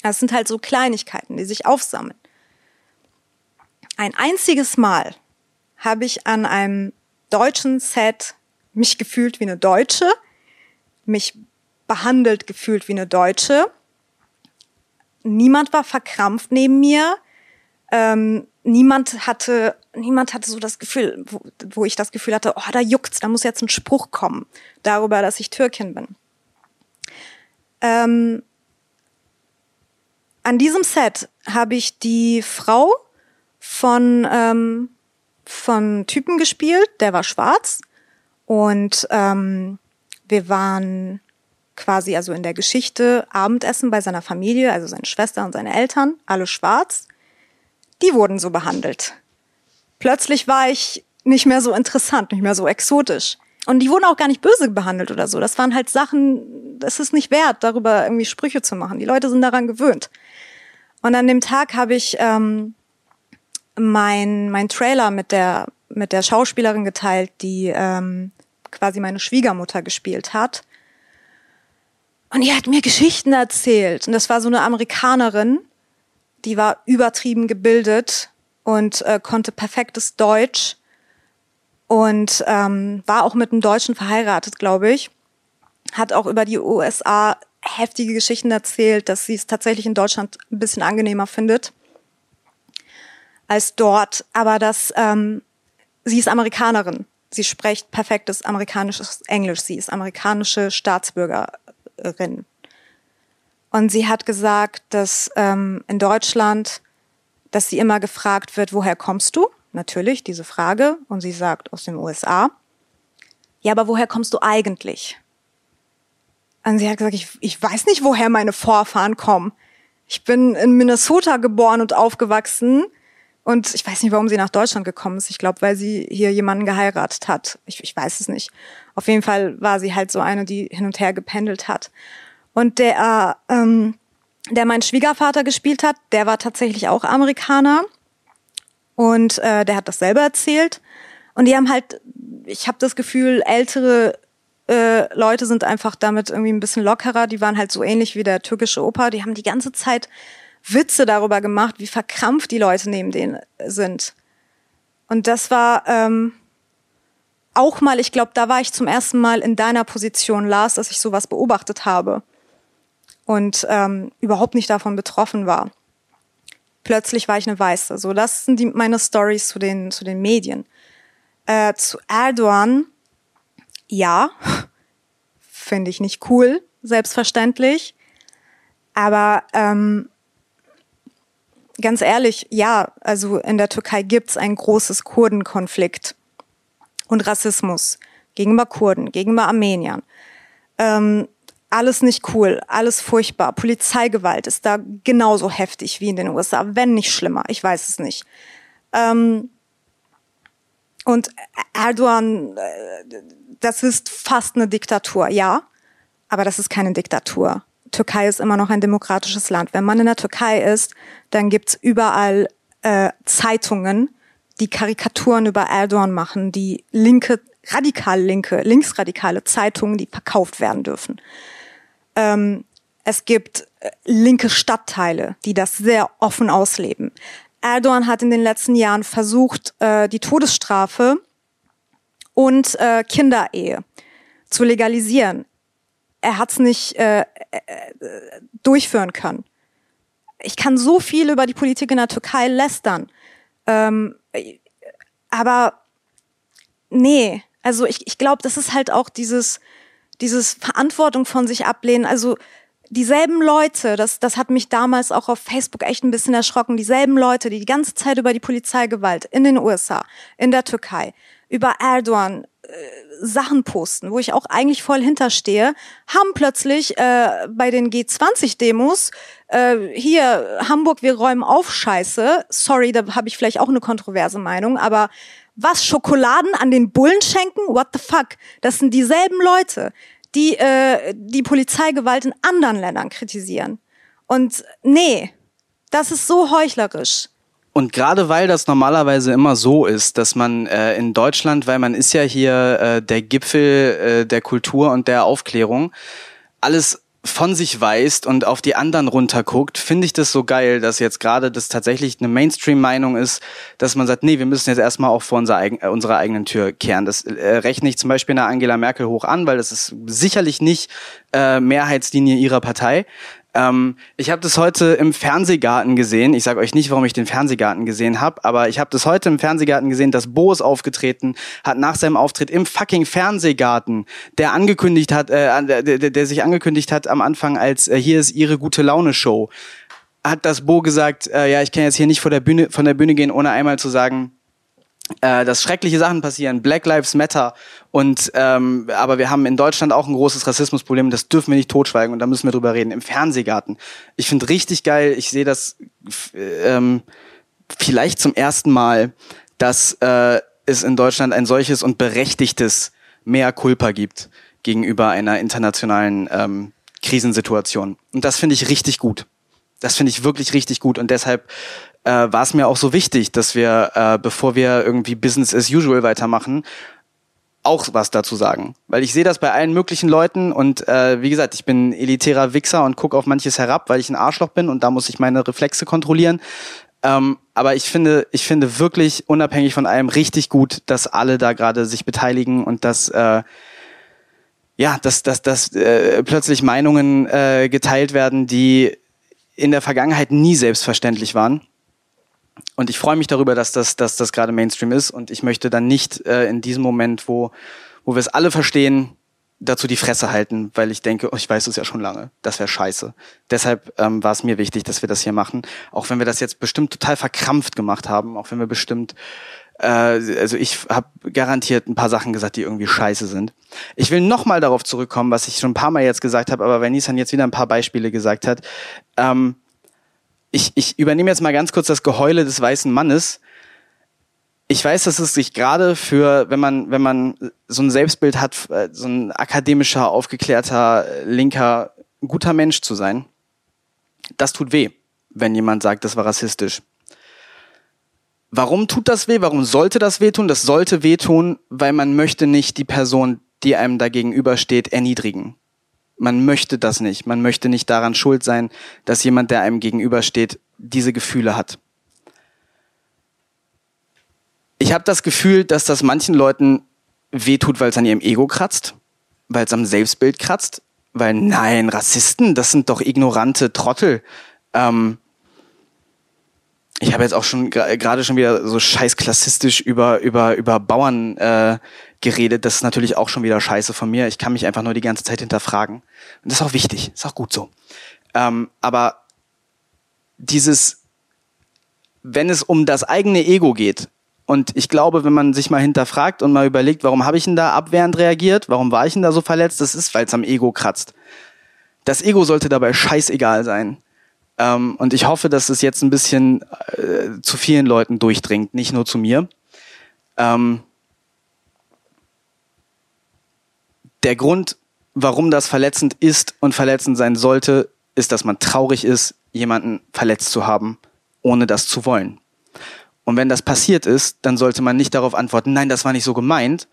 Es sind halt so Kleinigkeiten, die sich aufsammeln. Ein einziges Mal habe ich an einem deutschen Set mich gefühlt wie eine Deutsche, mich behandelt gefühlt wie eine Deutsche. Niemand war verkrampft neben mir. Ähm, niemand hatte, niemand hatte so das Gefühl, wo, wo ich das Gefühl hatte, oh, da juckt's, da muss jetzt ein Spruch kommen darüber, dass ich Türkin bin. Ähm, an diesem Set habe ich die Frau von, ähm, von Typen gespielt, der war schwarz. Und ähm, wir waren quasi also in der Geschichte Abendessen bei seiner Familie, also seine Schwester und seine Eltern, alle schwarz. Die wurden so behandelt. Plötzlich war ich nicht mehr so interessant, nicht mehr so exotisch. Und die wurden auch gar nicht böse behandelt oder so. Das waren halt Sachen, das ist nicht wert, darüber irgendwie Sprüche zu machen. Die Leute sind daran gewöhnt. Und an dem Tag habe ich ähm, mein, mein Trailer mit der, mit der Schauspielerin geteilt, die ähm, quasi meine Schwiegermutter gespielt hat. Und die hat mir Geschichten erzählt. Und das war so eine Amerikanerin, die war übertrieben gebildet und äh, konnte perfektes Deutsch und ähm, war auch mit einem Deutschen verheiratet, glaube ich. Hat auch über die USA heftige Geschichten erzählt, dass sie es tatsächlich in Deutschland ein bisschen angenehmer findet als dort. Aber dass ähm, sie ist Amerikanerin. Sie spricht perfektes amerikanisches Englisch. Sie ist amerikanische Staatsbürgerin. Und sie hat gesagt, dass ähm, in Deutschland, dass sie immer gefragt wird, woher kommst du? Natürlich, diese Frage. Und sie sagt, aus den USA. Ja, aber woher kommst du eigentlich? Und sie hat gesagt, ich, ich weiß nicht, woher meine Vorfahren kommen. Ich bin in Minnesota geboren und aufgewachsen. Und ich weiß nicht, warum sie nach Deutschland gekommen ist. Ich glaube, weil sie hier jemanden geheiratet hat. Ich, ich weiß es nicht. Auf jeden Fall war sie halt so eine, die hin und her gependelt hat. Und der, ähm, der mein Schwiegervater gespielt hat, der war tatsächlich auch Amerikaner. Und äh, der hat das selber erzählt. Und die haben halt, ich habe das Gefühl, ältere äh, Leute sind einfach damit irgendwie ein bisschen lockerer. Die waren halt so ähnlich wie der türkische Opa. Die haben die ganze Zeit Witze darüber gemacht, wie verkrampft die Leute neben denen sind. Und das war ähm, auch mal, ich glaube, da war ich zum ersten Mal in deiner Position, Lars, dass ich sowas beobachtet habe und ähm, überhaupt nicht davon betroffen war plötzlich war ich eine Weiße. So, das sind die, meine Stories zu den, zu den Medien. Äh, zu Erdogan, ja, finde ich nicht cool, selbstverständlich. Aber ähm, ganz ehrlich, ja, also in der Türkei gibt's ein großes Kurdenkonflikt und Rassismus gegenüber Kurden, gegenüber Armeniern. Ähm, alles nicht cool, alles furchtbar. Polizeigewalt ist da genauso heftig wie in den USA, wenn nicht schlimmer. Ich weiß es nicht. Ähm, und Erdogan, äh, das ist fast eine Diktatur, ja, aber das ist keine Diktatur. Türkei ist immer noch ein demokratisches Land. Wenn man in der Türkei ist, dann gibt's überall äh, Zeitungen, die Karikaturen über Erdogan machen, die linke, radikal linke, linksradikale Zeitungen, die verkauft werden dürfen. Ähm, es gibt äh, linke Stadtteile, die das sehr offen ausleben. Erdogan hat in den letzten Jahren versucht, äh, die Todesstrafe und äh, Kinderehe zu legalisieren. Er hat es nicht äh, äh, durchführen können. Ich kann so viel über die Politik in der Türkei lästern. Ähm, aber nee, also ich, ich glaube, das ist halt auch dieses, dieses Verantwortung von sich ablehnen, also dieselben Leute, das, das hat mich damals auch auf Facebook echt ein bisschen erschrocken, dieselben Leute, die die ganze Zeit über die Polizeigewalt in den USA, in der Türkei, über Erdogan äh, Sachen posten, wo ich auch eigentlich voll hinterstehe, haben plötzlich äh, bei den G20-Demos äh, hier Hamburg, wir räumen auf Scheiße. Sorry, da habe ich vielleicht auch eine kontroverse Meinung, aber was Schokoladen an den Bullen schenken? What the fuck? Das sind dieselben Leute, die äh, die Polizeigewalt in anderen Ländern kritisieren. Und nee, das ist so heuchlerisch. Und gerade weil das normalerweise immer so ist, dass man äh, in Deutschland, weil man ist ja hier äh, der Gipfel äh, der Kultur und der Aufklärung, alles von sich weist und auf die anderen runterguckt, finde ich das so geil, dass jetzt gerade das tatsächlich eine Mainstream-Meinung ist, dass man sagt, nee, wir müssen jetzt erstmal auch vor unserer, eigen, äh, unserer eigenen Tür kehren. Das äh, rechne ich zum Beispiel einer Angela Merkel hoch an, weil das ist sicherlich nicht äh, Mehrheitslinie ihrer Partei. Ähm, ich habe das heute im Fernsehgarten gesehen. Ich sage euch nicht, warum ich den Fernsehgarten gesehen habe, aber ich habe das heute im Fernsehgarten gesehen, dass Bo ist aufgetreten, hat nach seinem Auftritt im fucking Fernsehgarten, der angekündigt hat, äh, der, der, sich angekündigt hat am Anfang als äh, hier ist ihre gute Laune Show, hat das Bo gesagt, äh, ja, ich kann jetzt hier nicht vor der Bühne, von der Bühne gehen, ohne einmal zu sagen, äh, dass schreckliche Sachen passieren, Black Lives Matter und ähm, aber wir haben in Deutschland auch ein großes Rassismusproblem, das dürfen wir nicht totschweigen und da müssen wir drüber reden. Im Fernsehgarten. Ich finde richtig geil, ich sehe das ähm, vielleicht zum ersten Mal, dass äh, es in Deutschland ein solches und berechtigtes Mehr Culpa gibt gegenüber einer internationalen ähm, Krisensituation. Und das finde ich richtig gut. Das finde ich wirklich richtig gut und deshalb äh, war es mir auch so wichtig, dass wir, äh, bevor wir irgendwie Business as usual weitermachen, auch was dazu sagen. Weil ich sehe das bei allen möglichen Leuten und äh, wie gesagt, ich bin elitärer Wichser und gucke auf manches herab, weil ich ein Arschloch bin und da muss ich meine Reflexe kontrollieren. Ähm, aber ich finde, ich finde wirklich unabhängig von allem richtig gut, dass alle da gerade sich beteiligen und dass äh, ja, dass, dass, dass äh, plötzlich Meinungen äh, geteilt werden, die in der Vergangenheit nie selbstverständlich waren. Und ich freue mich darüber, dass das, dass das gerade Mainstream ist. Und ich möchte dann nicht äh, in diesem Moment, wo, wo wir es alle verstehen, dazu die Fresse halten, weil ich denke, oh, ich weiß es ja schon lange. Das wäre scheiße. Deshalb ähm, war es mir wichtig, dass wir das hier machen. Auch wenn wir das jetzt bestimmt total verkrampft gemacht haben, auch wenn wir bestimmt äh, also ich habe garantiert ein paar Sachen gesagt, die irgendwie scheiße sind. Ich will nochmal darauf zurückkommen, was ich schon ein paar Mal jetzt gesagt habe, aber wenn Nissan jetzt wieder ein paar Beispiele gesagt hat. Ähm, ich, ich übernehme jetzt mal ganz kurz das Geheule des weißen Mannes. Ich weiß, dass es sich gerade für, wenn man, wenn man so ein Selbstbild hat, äh, so ein akademischer, aufgeklärter, linker, guter Mensch zu sein, das tut weh, wenn jemand sagt, das war rassistisch. Warum tut das weh? Warum sollte das wehtun? Das sollte wehtun, weil man möchte nicht die Person, die einem da gegenübersteht, erniedrigen. Man möchte das nicht. Man möchte nicht daran schuld sein, dass jemand, der einem gegenübersteht, diese Gefühle hat. Ich habe das Gefühl, dass das manchen Leuten wehtut, weil es an ihrem Ego kratzt, weil es am Selbstbild kratzt, weil nein, Rassisten, das sind doch ignorante Trottel. Ähm, ich habe jetzt auch schon gerade schon wieder so scheiß klassistisch über über über Bauern äh, geredet. Das ist natürlich auch schon wieder scheiße von mir. Ich kann mich einfach nur die ganze Zeit hinterfragen. Und das ist auch wichtig, ist auch gut so. Ähm, aber dieses, wenn es um das eigene Ego geht, und ich glaube, wenn man sich mal hinterfragt und mal überlegt, warum habe ich denn da abwehrend reagiert, warum war ich denn da so verletzt, das ist, weil es am Ego kratzt. Das Ego sollte dabei scheißegal sein. Ähm, und ich hoffe, dass es jetzt ein bisschen äh, zu vielen Leuten durchdringt, nicht nur zu mir. Ähm, der Grund, warum das verletzend ist und verletzend sein sollte, ist, dass man traurig ist, jemanden verletzt zu haben, ohne das zu wollen. Und wenn das passiert ist, dann sollte man nicht darauf antworten, nein, das war nicht so gemeint,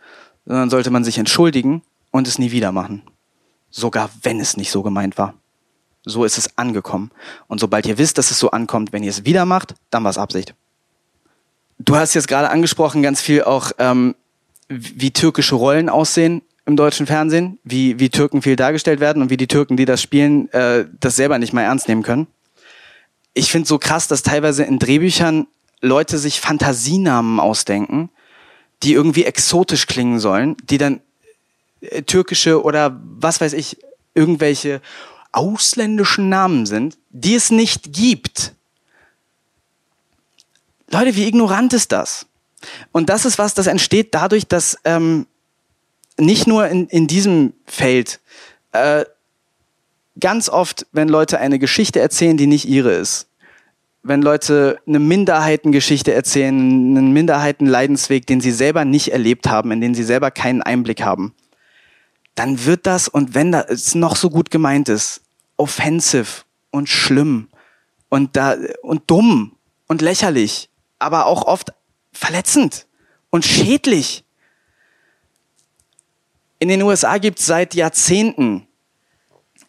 sondern sollte man sich entschuldigen und es nie wieder machen. Sogar wenn es nicht so gemeint war. So ist es angekommen. Und sobald ihr wisst, dass es so ankommt, wenn ihr es wieder macht, dann war es Absicht. Du hast jetzt gerade angesprochen, ganz viel auch, ähm, wie türkische Rollen aussehen im deutschen Fernsehen, wie, wie Türken viel dargestellt werden und wie die Türken, die das spielen, äh, das selber nicht mal ernst nehmen können. Ich finde so krass, dass teilweise in Drehbüchern Leute sich Fantasienamen ausdenken, die irgendwie exotisch klingen sollen, die dann äh, türkische oder was weiß ich, irgendwelche ausländischen Namen sind, die es nicht gibt. Leute, wie ignorant ist das? Und das ist was, das entsteht dadurch, dass ähm, nicht nur in, in diesem Feld, äh, ganz oft, wenn Leute eine Geschichte erzählen, die nicht ihre ist, wenn Leute eine Minderheitengeschichte erzählen, einen Minderheitenleidensweg, den sie selber nicht erlebt haben, in den sie selber keinen Einblick haben, dann wird das, und wenn das noch so gut gemeint ist, offensive und schlimm und da und dumm und lächerlich, aber auch oft verletzend und schädlich. In den USA gibt es seit Jahrzehnten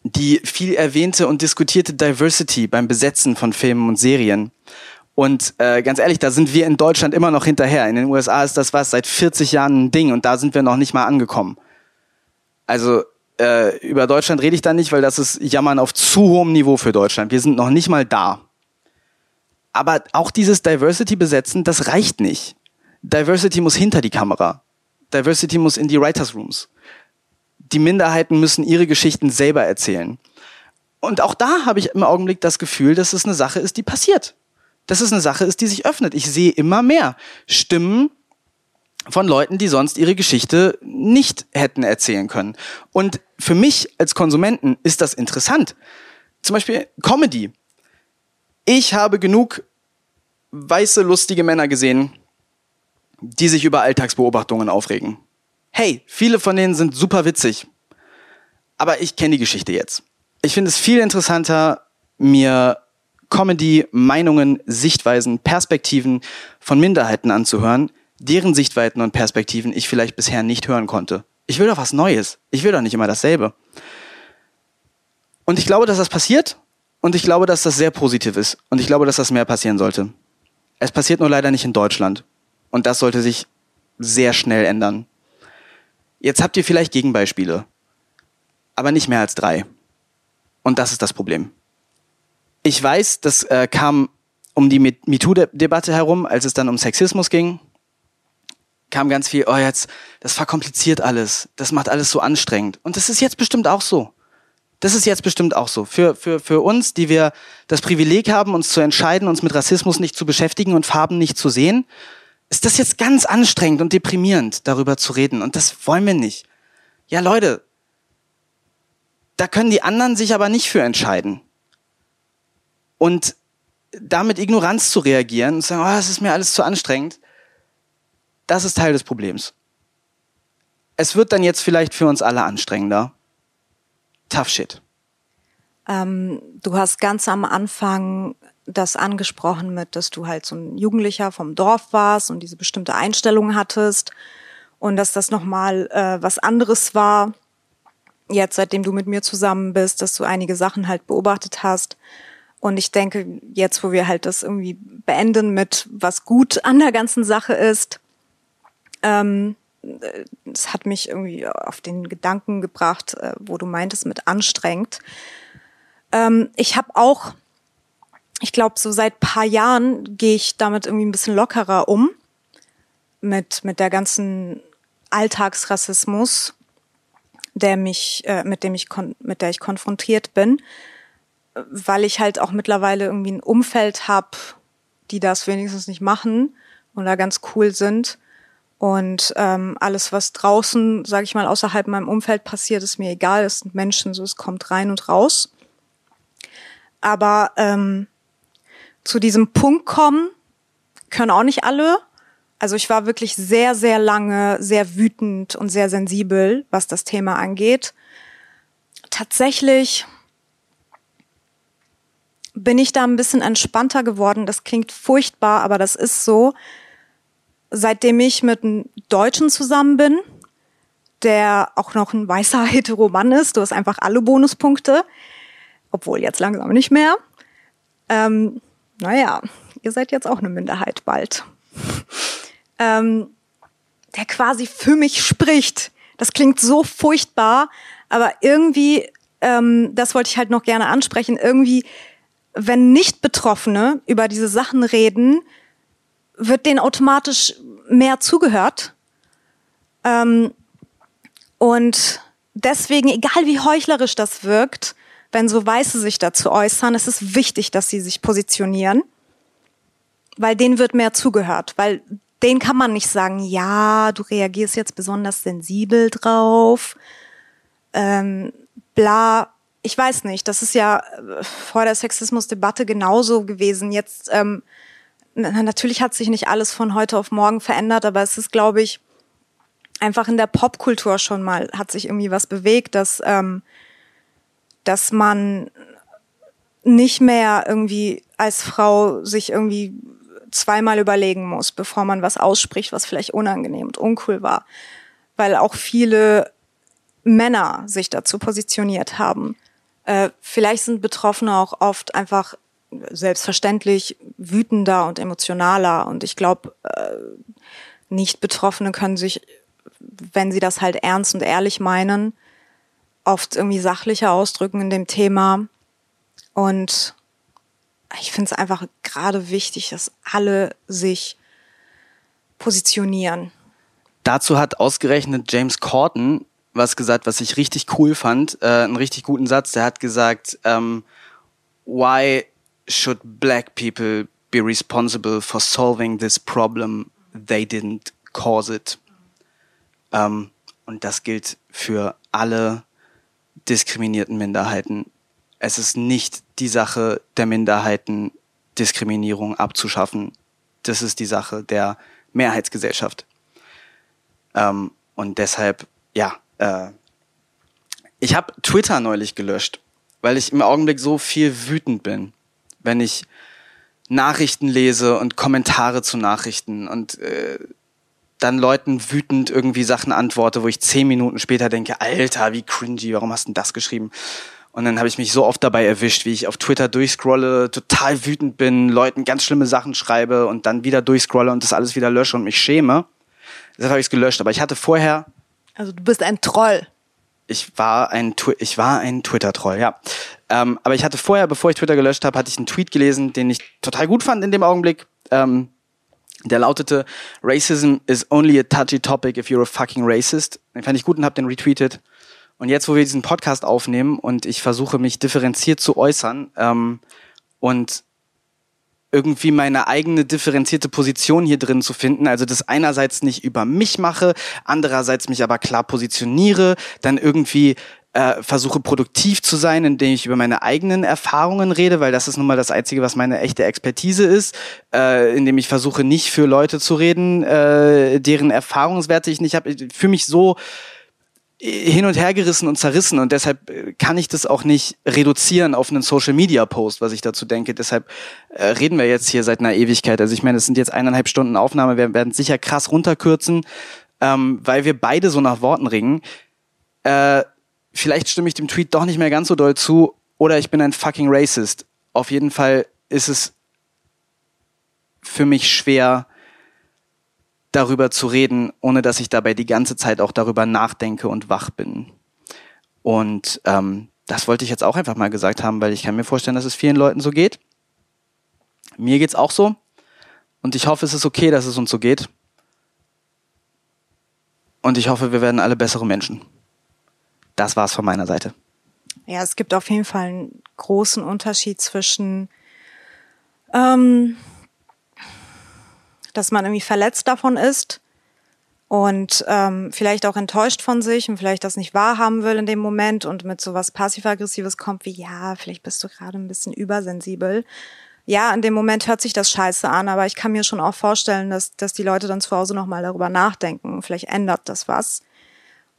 die viel erwähnte und diskutierte Diversity beim Besetzen von Filmen und Serien. Und äh, ganz ehrlich, da sind wir in Deutschland immer noch hinterher. In den USA ist das was seit 40 Jahren ein Ding und da sind wir noch nicht mal angekommen. Also äh, über Deutschland rede ich da nicht, weil das ist Jammern auf zu hohem Niveau für Deutschland. Wir sind noch nicht mal da. Aber auch dieses Diversity besetzen, das reicht nicht. Diversity muss hinter die Kamera. Diversity muss in die Writers Rooms. Die Minderheiten müssen ihre Geschichten selber erzählen. Und auch da habe ich im Augenblick das Gefühl, dass es eine Sache ist, die passiert. Dass es eine Sache ist, die sich öffnet. Ich sehe immer mehr Stimmen von Leuten, die sonst ihre Geschichte nicht hätten erzählen können. Und für mich als Konsumenten ist das interessant. Zum Beispiel Comedy. Ich habe genug weiße, lustige Männer gesehen, die sich über Alltagsbeobachtungen aufregen. Hey, viele von denen sind super witzig. Aber ich kenne die Geschichte jetzt. Ich finde es viel interessanter, mir Comedy, Meinungen, Sichtweisen, Perspektiven von Minderheiten anzuhören, deren Sichtweiten und Perspektiven ich vielleicht bisher nicht hören konnte. Ich will doch was Neues. Ich will doch nicht immer dasselbe. Und ich glaube, dass das passiert. Und ich glaube, dass das sehr positiv ist. Und ich glaube, dass das mehr passieren sollte. Es passiert nur leider nicht in Deutschland. Und das sollte sich sehr schnell ändern. Jetzt habt ihr vielleicht Gegenbeispiele. Aber nicht mehr als drei. Und das ist das Problem. Ich weiß, das äh, kam um die MeToo-Debatte herum, als es dann um Sexismus ging kam ganz viel, oh jetzt, das verkompliziert alles, das macht alles so anstrengend. Und das ist jetzt bestimmt auch so. Das ist jetzt bestimmt auch so. Für, für, für uns, die wir das Privileg haben, uns zu entscheiden, uns mit Rassismus nicht zu beschäftigen und Farben nicht zu sehen, ist das jetzt ganz anstrengend und deprimierend, darüber zu reden. Und das wollen wir nicht. Ja, Leute, da können die anderen sich aber nicht für entscheiden. Und damit Ignoranz zu reagieren und zu sagen, oh, das ist mir alles zu anstrengend, das ist Teil des Problems. Es wird dann jetzt vielleicht für uns alle anstrengender. Tough shit. Ähm, du hast ganz am Anfang das angesprochen mit, dass du halt so ein Jugendlicher vom Dorf warst und diese bestimmte Einstellung hattest und dass das nochmal äh, was anderes war, jetzt seitdem du mit mir zusammen bist, dass du einige Sachen halt beobachtet hast. Und ich denke, jetzt, wo wir halt das irgendwie beenden mit, was gut an der ganzen Sache ist, ähm, es hat mich irgendwie auf den Gedanken gebracht, äh, wo du meintest mit anstrengend. Ähm, ich habe auch, ich glaube, so seit paar Jahren gehe ich damit irgendwie ein bisschen lockerer um mit mit der ganzen Alltagsrassismus, der mich, äh, mit dem ich mit der ich konfrontiert bin, weil ich halt auch mittlerweile irgendwie ein Umfeld habe, die das wenigstens nicht machen und da ganz cool sind und ähm, alles, was draußen, sage ich mal, außerhalb meinem Umfeld passiert, ist mir egal. Es sind Menschen, so es kommt rein und raus. Aber ähm, zu diesem Punkt kommen können auch nicht alle. Also ich war wirklich sehr, sehr lange sehr wütend und sehr sensibel, was das Thema angeht. Tatsächlich bin ich da ein bisschen entspannter geworden. Das klingt furchtbar, aber das ist so seitdem ich mit einem Deutschen zusammen bin, der auch noch ein weißer Heteroman ist, du hast einfach alle Bonuspunkte, obwohl jetzt langsam nicht mehr. Ähm, naja, ihr seid jetzt auch eine Minderheit bald. ähm, der quasi für mich spricht. Das klingt so furchtbar, aber irgendwie, ähm, das wollte ich halt noch gerne ansprechen, irgendwie, wenn Nicht-Betroffene über diese Sachen reden, wird denen automatisch mehr zugehört. Ähm, und deswegen, egal wie heuchlerisch das wirkt, wenn so Weiße sich dazu äußern, es ist wichtig, dass sie sich positionieren, weil denen wird mehr zugehört, weil denen kann man nicht sagen, ja, du reagierst jetzt besonders sensibel drauf, ähm, bla. Ich weiß nicht, das ist ja äh, vor der Sexismusdebatte genauso gewesen. Jetzt ähm, natürlich hat sich nicht alles von heute auf morgen verändert, aber es ist, glaube ich, einfach in der Popkultur schon mal hat sich irgendwie was bewegt, dass ähm, dass man nicht mehr irgendwie als Frau sich irgendwie zweimal überlegen muss, bevor man was ausspricht, was vielleicht unangenehm und uncool war, weil auch viele Männer sich dazu positioniert haben. Äh, vielleicht sind Betroffene auch oft einfach selbstverständlich wütender und emotionaler. Und ich glaube, äh, nicht Betroffene können sich, wenn sie das halt ernst und ehrlich meinen, oft irgendwie sachlicher ausdrücken in dem Thema. Und ich finde es einfach gerade wichtig, dass alle sich positionieren. Dazu hat ausgerechnet James Corden was gesagt, was ich richtig cool fand, äh, einen richtig guten Satz. Der hat gesagt, ähm, why should black people be responsible for solving this problem? They didn't cause it. Ähm, und das gilt für alle diskriminierten Minderheiten. Es ist nicht die Sache der Minderheiten, Diskriminierung abzuschaffen. Das ist die Sache der Mehrheitsgesellschaft. Ähm, und deshalb, ja, äh, ich habe Twitter neulich gelöscht, weil ich im Augenblick so viel wütend bin, wenn ich Nachrichten lese und Kommentare zu Nachrichten und äh, dann Leuten wütend irgendwie Sachen antworte, wo ich zehn Minuten später denke, Alter, wie cringy, warum hast du denn das geschrieben? Und dann habe ich mich so oft dabei erwischt, wie ich auf Twitter durchscrolle, total wütend bin, Leuten ganz schlimme Sachen schreibe und dann wieder durchscrolle und das alles wieder lösche und mich schäme. Deshalb habe ich es gelöscht. Aber ich hatte vorher also du bist ein Troll. Ich war ein, ich war ein Twitter-Troll, ja. Ähm, aber ich hatte vorher, bevor ich Twitter gelöscht habe, hatte ich einen Tweet gelesen, den ich total gut fand in dem Augenblick. Ähm, der lautete, Racism is only a touchy topic if you're a fucking racist. Den fand ich gut und habe den retweetet. Und jetzt, wo wir diesen Podcast aufnehmen und ich versuche, mich differenziert zu äußern ähm, und irgendwie meine eigene differenzierte Position hier drin zu finden. Also das einerseits nicht über mich mache, andererseits mich aber klar positioniere, dann irgendwie äh, versuche produktiv zu sein, indem ich über meine eigenen Erfahrungen rede, weil das ist nun mal das Einzige, was meine echte Expertise ist, äh, indem ich versuche nicht für Leute zu reden, äh, deren Erfahrungswerte ich nicht habe. Ich fühle mich so hin und her gerissen und zerrissen und deshalb äh, kann ich das auch nicht reduzieren auf einen Social Media Post, was ich dazu denke. Deshalb äh, reden wir jetzt hier seit einer Ewigkeit. Also ich meine, es sind jetzt eineinhalb Stunden Aufnahme, wir werden sicher krass runterkürzen, ähm, weil wir beide so nach Worten ringen. Äh, vielleicht stimme ich dem Tweet doch nicht mehr ganz so doll zu oder ich bin ein fucking Racist. Auf jeden Fall ist es für mich schwer, darüber zu reden, ohne dass ich dabei die ganze Zeit auch darüber nachdenke und wach bin. Und ähm, das wollte ich jetzt auch einfach mal gesagt haben, weil ich kann mir vorstellen, dass es vielen Leuten so geht. Mir geht's auch so. Und ich hoffe, es ist okay, dass es uns so geht. Und ich hoffe, wir werden alle bessere Menschen. Das war's von meiner Seite. Ja, es gibt auf jeden Fall einen großen Unterschied zwischen ähm, dass man irgendwie verletzt davon ist und ähm, vielleicht auch enttäuscht von sich und vielleicht das nicht wahrhaben will in dem Moment und mit sowas passiv-aggressives kommt wie, ja, vielleicht bist du gerade ein bisschen übersensibel. Ja, in dem Moment hört sich das scheiße an, aber ich kann mir schon auch vorstellen, dass, dass die Leute dann zu Hause nochmal darüber nachdenken. Vielleicht ändert das was.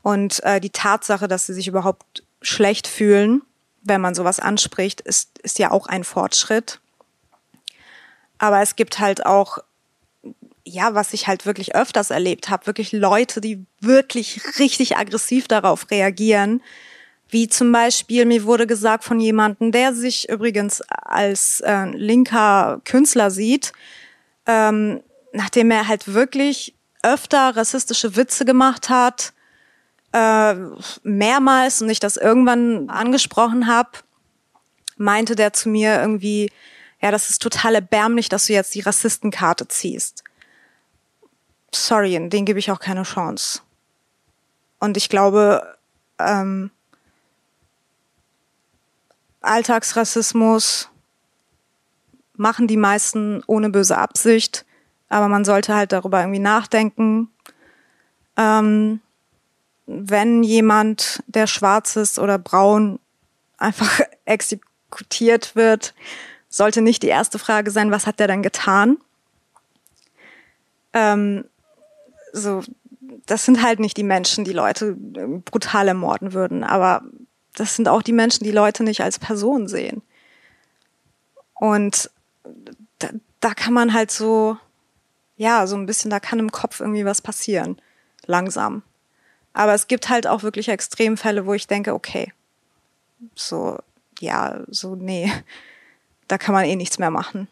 Und äh, die Tatsache, dass sie sich überhaupt schlecht fühlen, wenn man sowas anspricht, ist, ist ja auch ein Fortschritt. Aber es gibt halt auch ja, was ich halt wirklich öfters erlebt habe, wirklich Leute, die wirklich richtig aggressiv darauf reagieren. Wie zum Beispiel, mir wurde gesagt von jemandem, der sich übrigens als äh, linker Künstler sieht, ähm, nachdem er halt wirklich öfter rassistische Witze gemacht hat, äh, mehrmals und ich das irgendwann angesprochen habe, meinte der zu mir irgendwie, ja, das ist total erbärmlich, dass du jetzt die Rassistenkarte ziehst sorry, den gebe ich auch keine Chance. Und ich glaube, ähm, Alltagsrassismus machen die meisten ohne böse Absicht, aber man sollte halt darüber irgendwie nachdenken. Ähm, wenn jemand, der schwarz ist oder braun, einfach exekutiert wird, sollte nicht die erste Frage sein, was hat der denn getan? Ähm, so, das sind halt nicht die Menschen, die Leute ähm, brutal ermorden würden, aber das sind auch die Menschen, die Leute nicht als Person sehen. Und da, da kann man halt so, ja, so ein bisschen, da kann im Kopf irgendwie was passieren. Langsam. Aber es gibt halt auch wirklich Extremfälle, wo ich denke, okay, so, ja, so, nee, da kann man eh nichts mehr machen.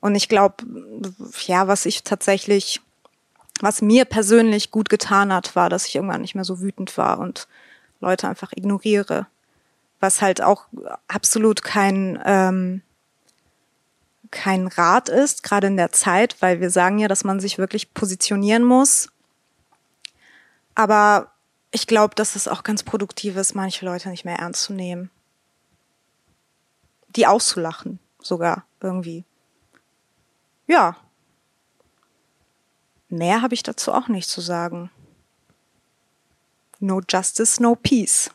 Und ich glaube, ja, was ich tatsächlich, was mir persönlich gut getan hat, war, dass ich irgendwann nicht mehr so wütend war und Leute einfach ignoriere. Was halt auch absolut kein, ähm, kein Rat ist, gerade in der Zeit, weil wir sagen ja, dass man sich wirklich positionieren muss. Aber ich glaube, dass es auch ganz produktiv ist, manche Leute nicht mehr ernst zu nehmen. Die auszulachen, sogar irgendwie. Ja. Mehr habe ich dazu auch nicht zu sagen. No justice, no peace.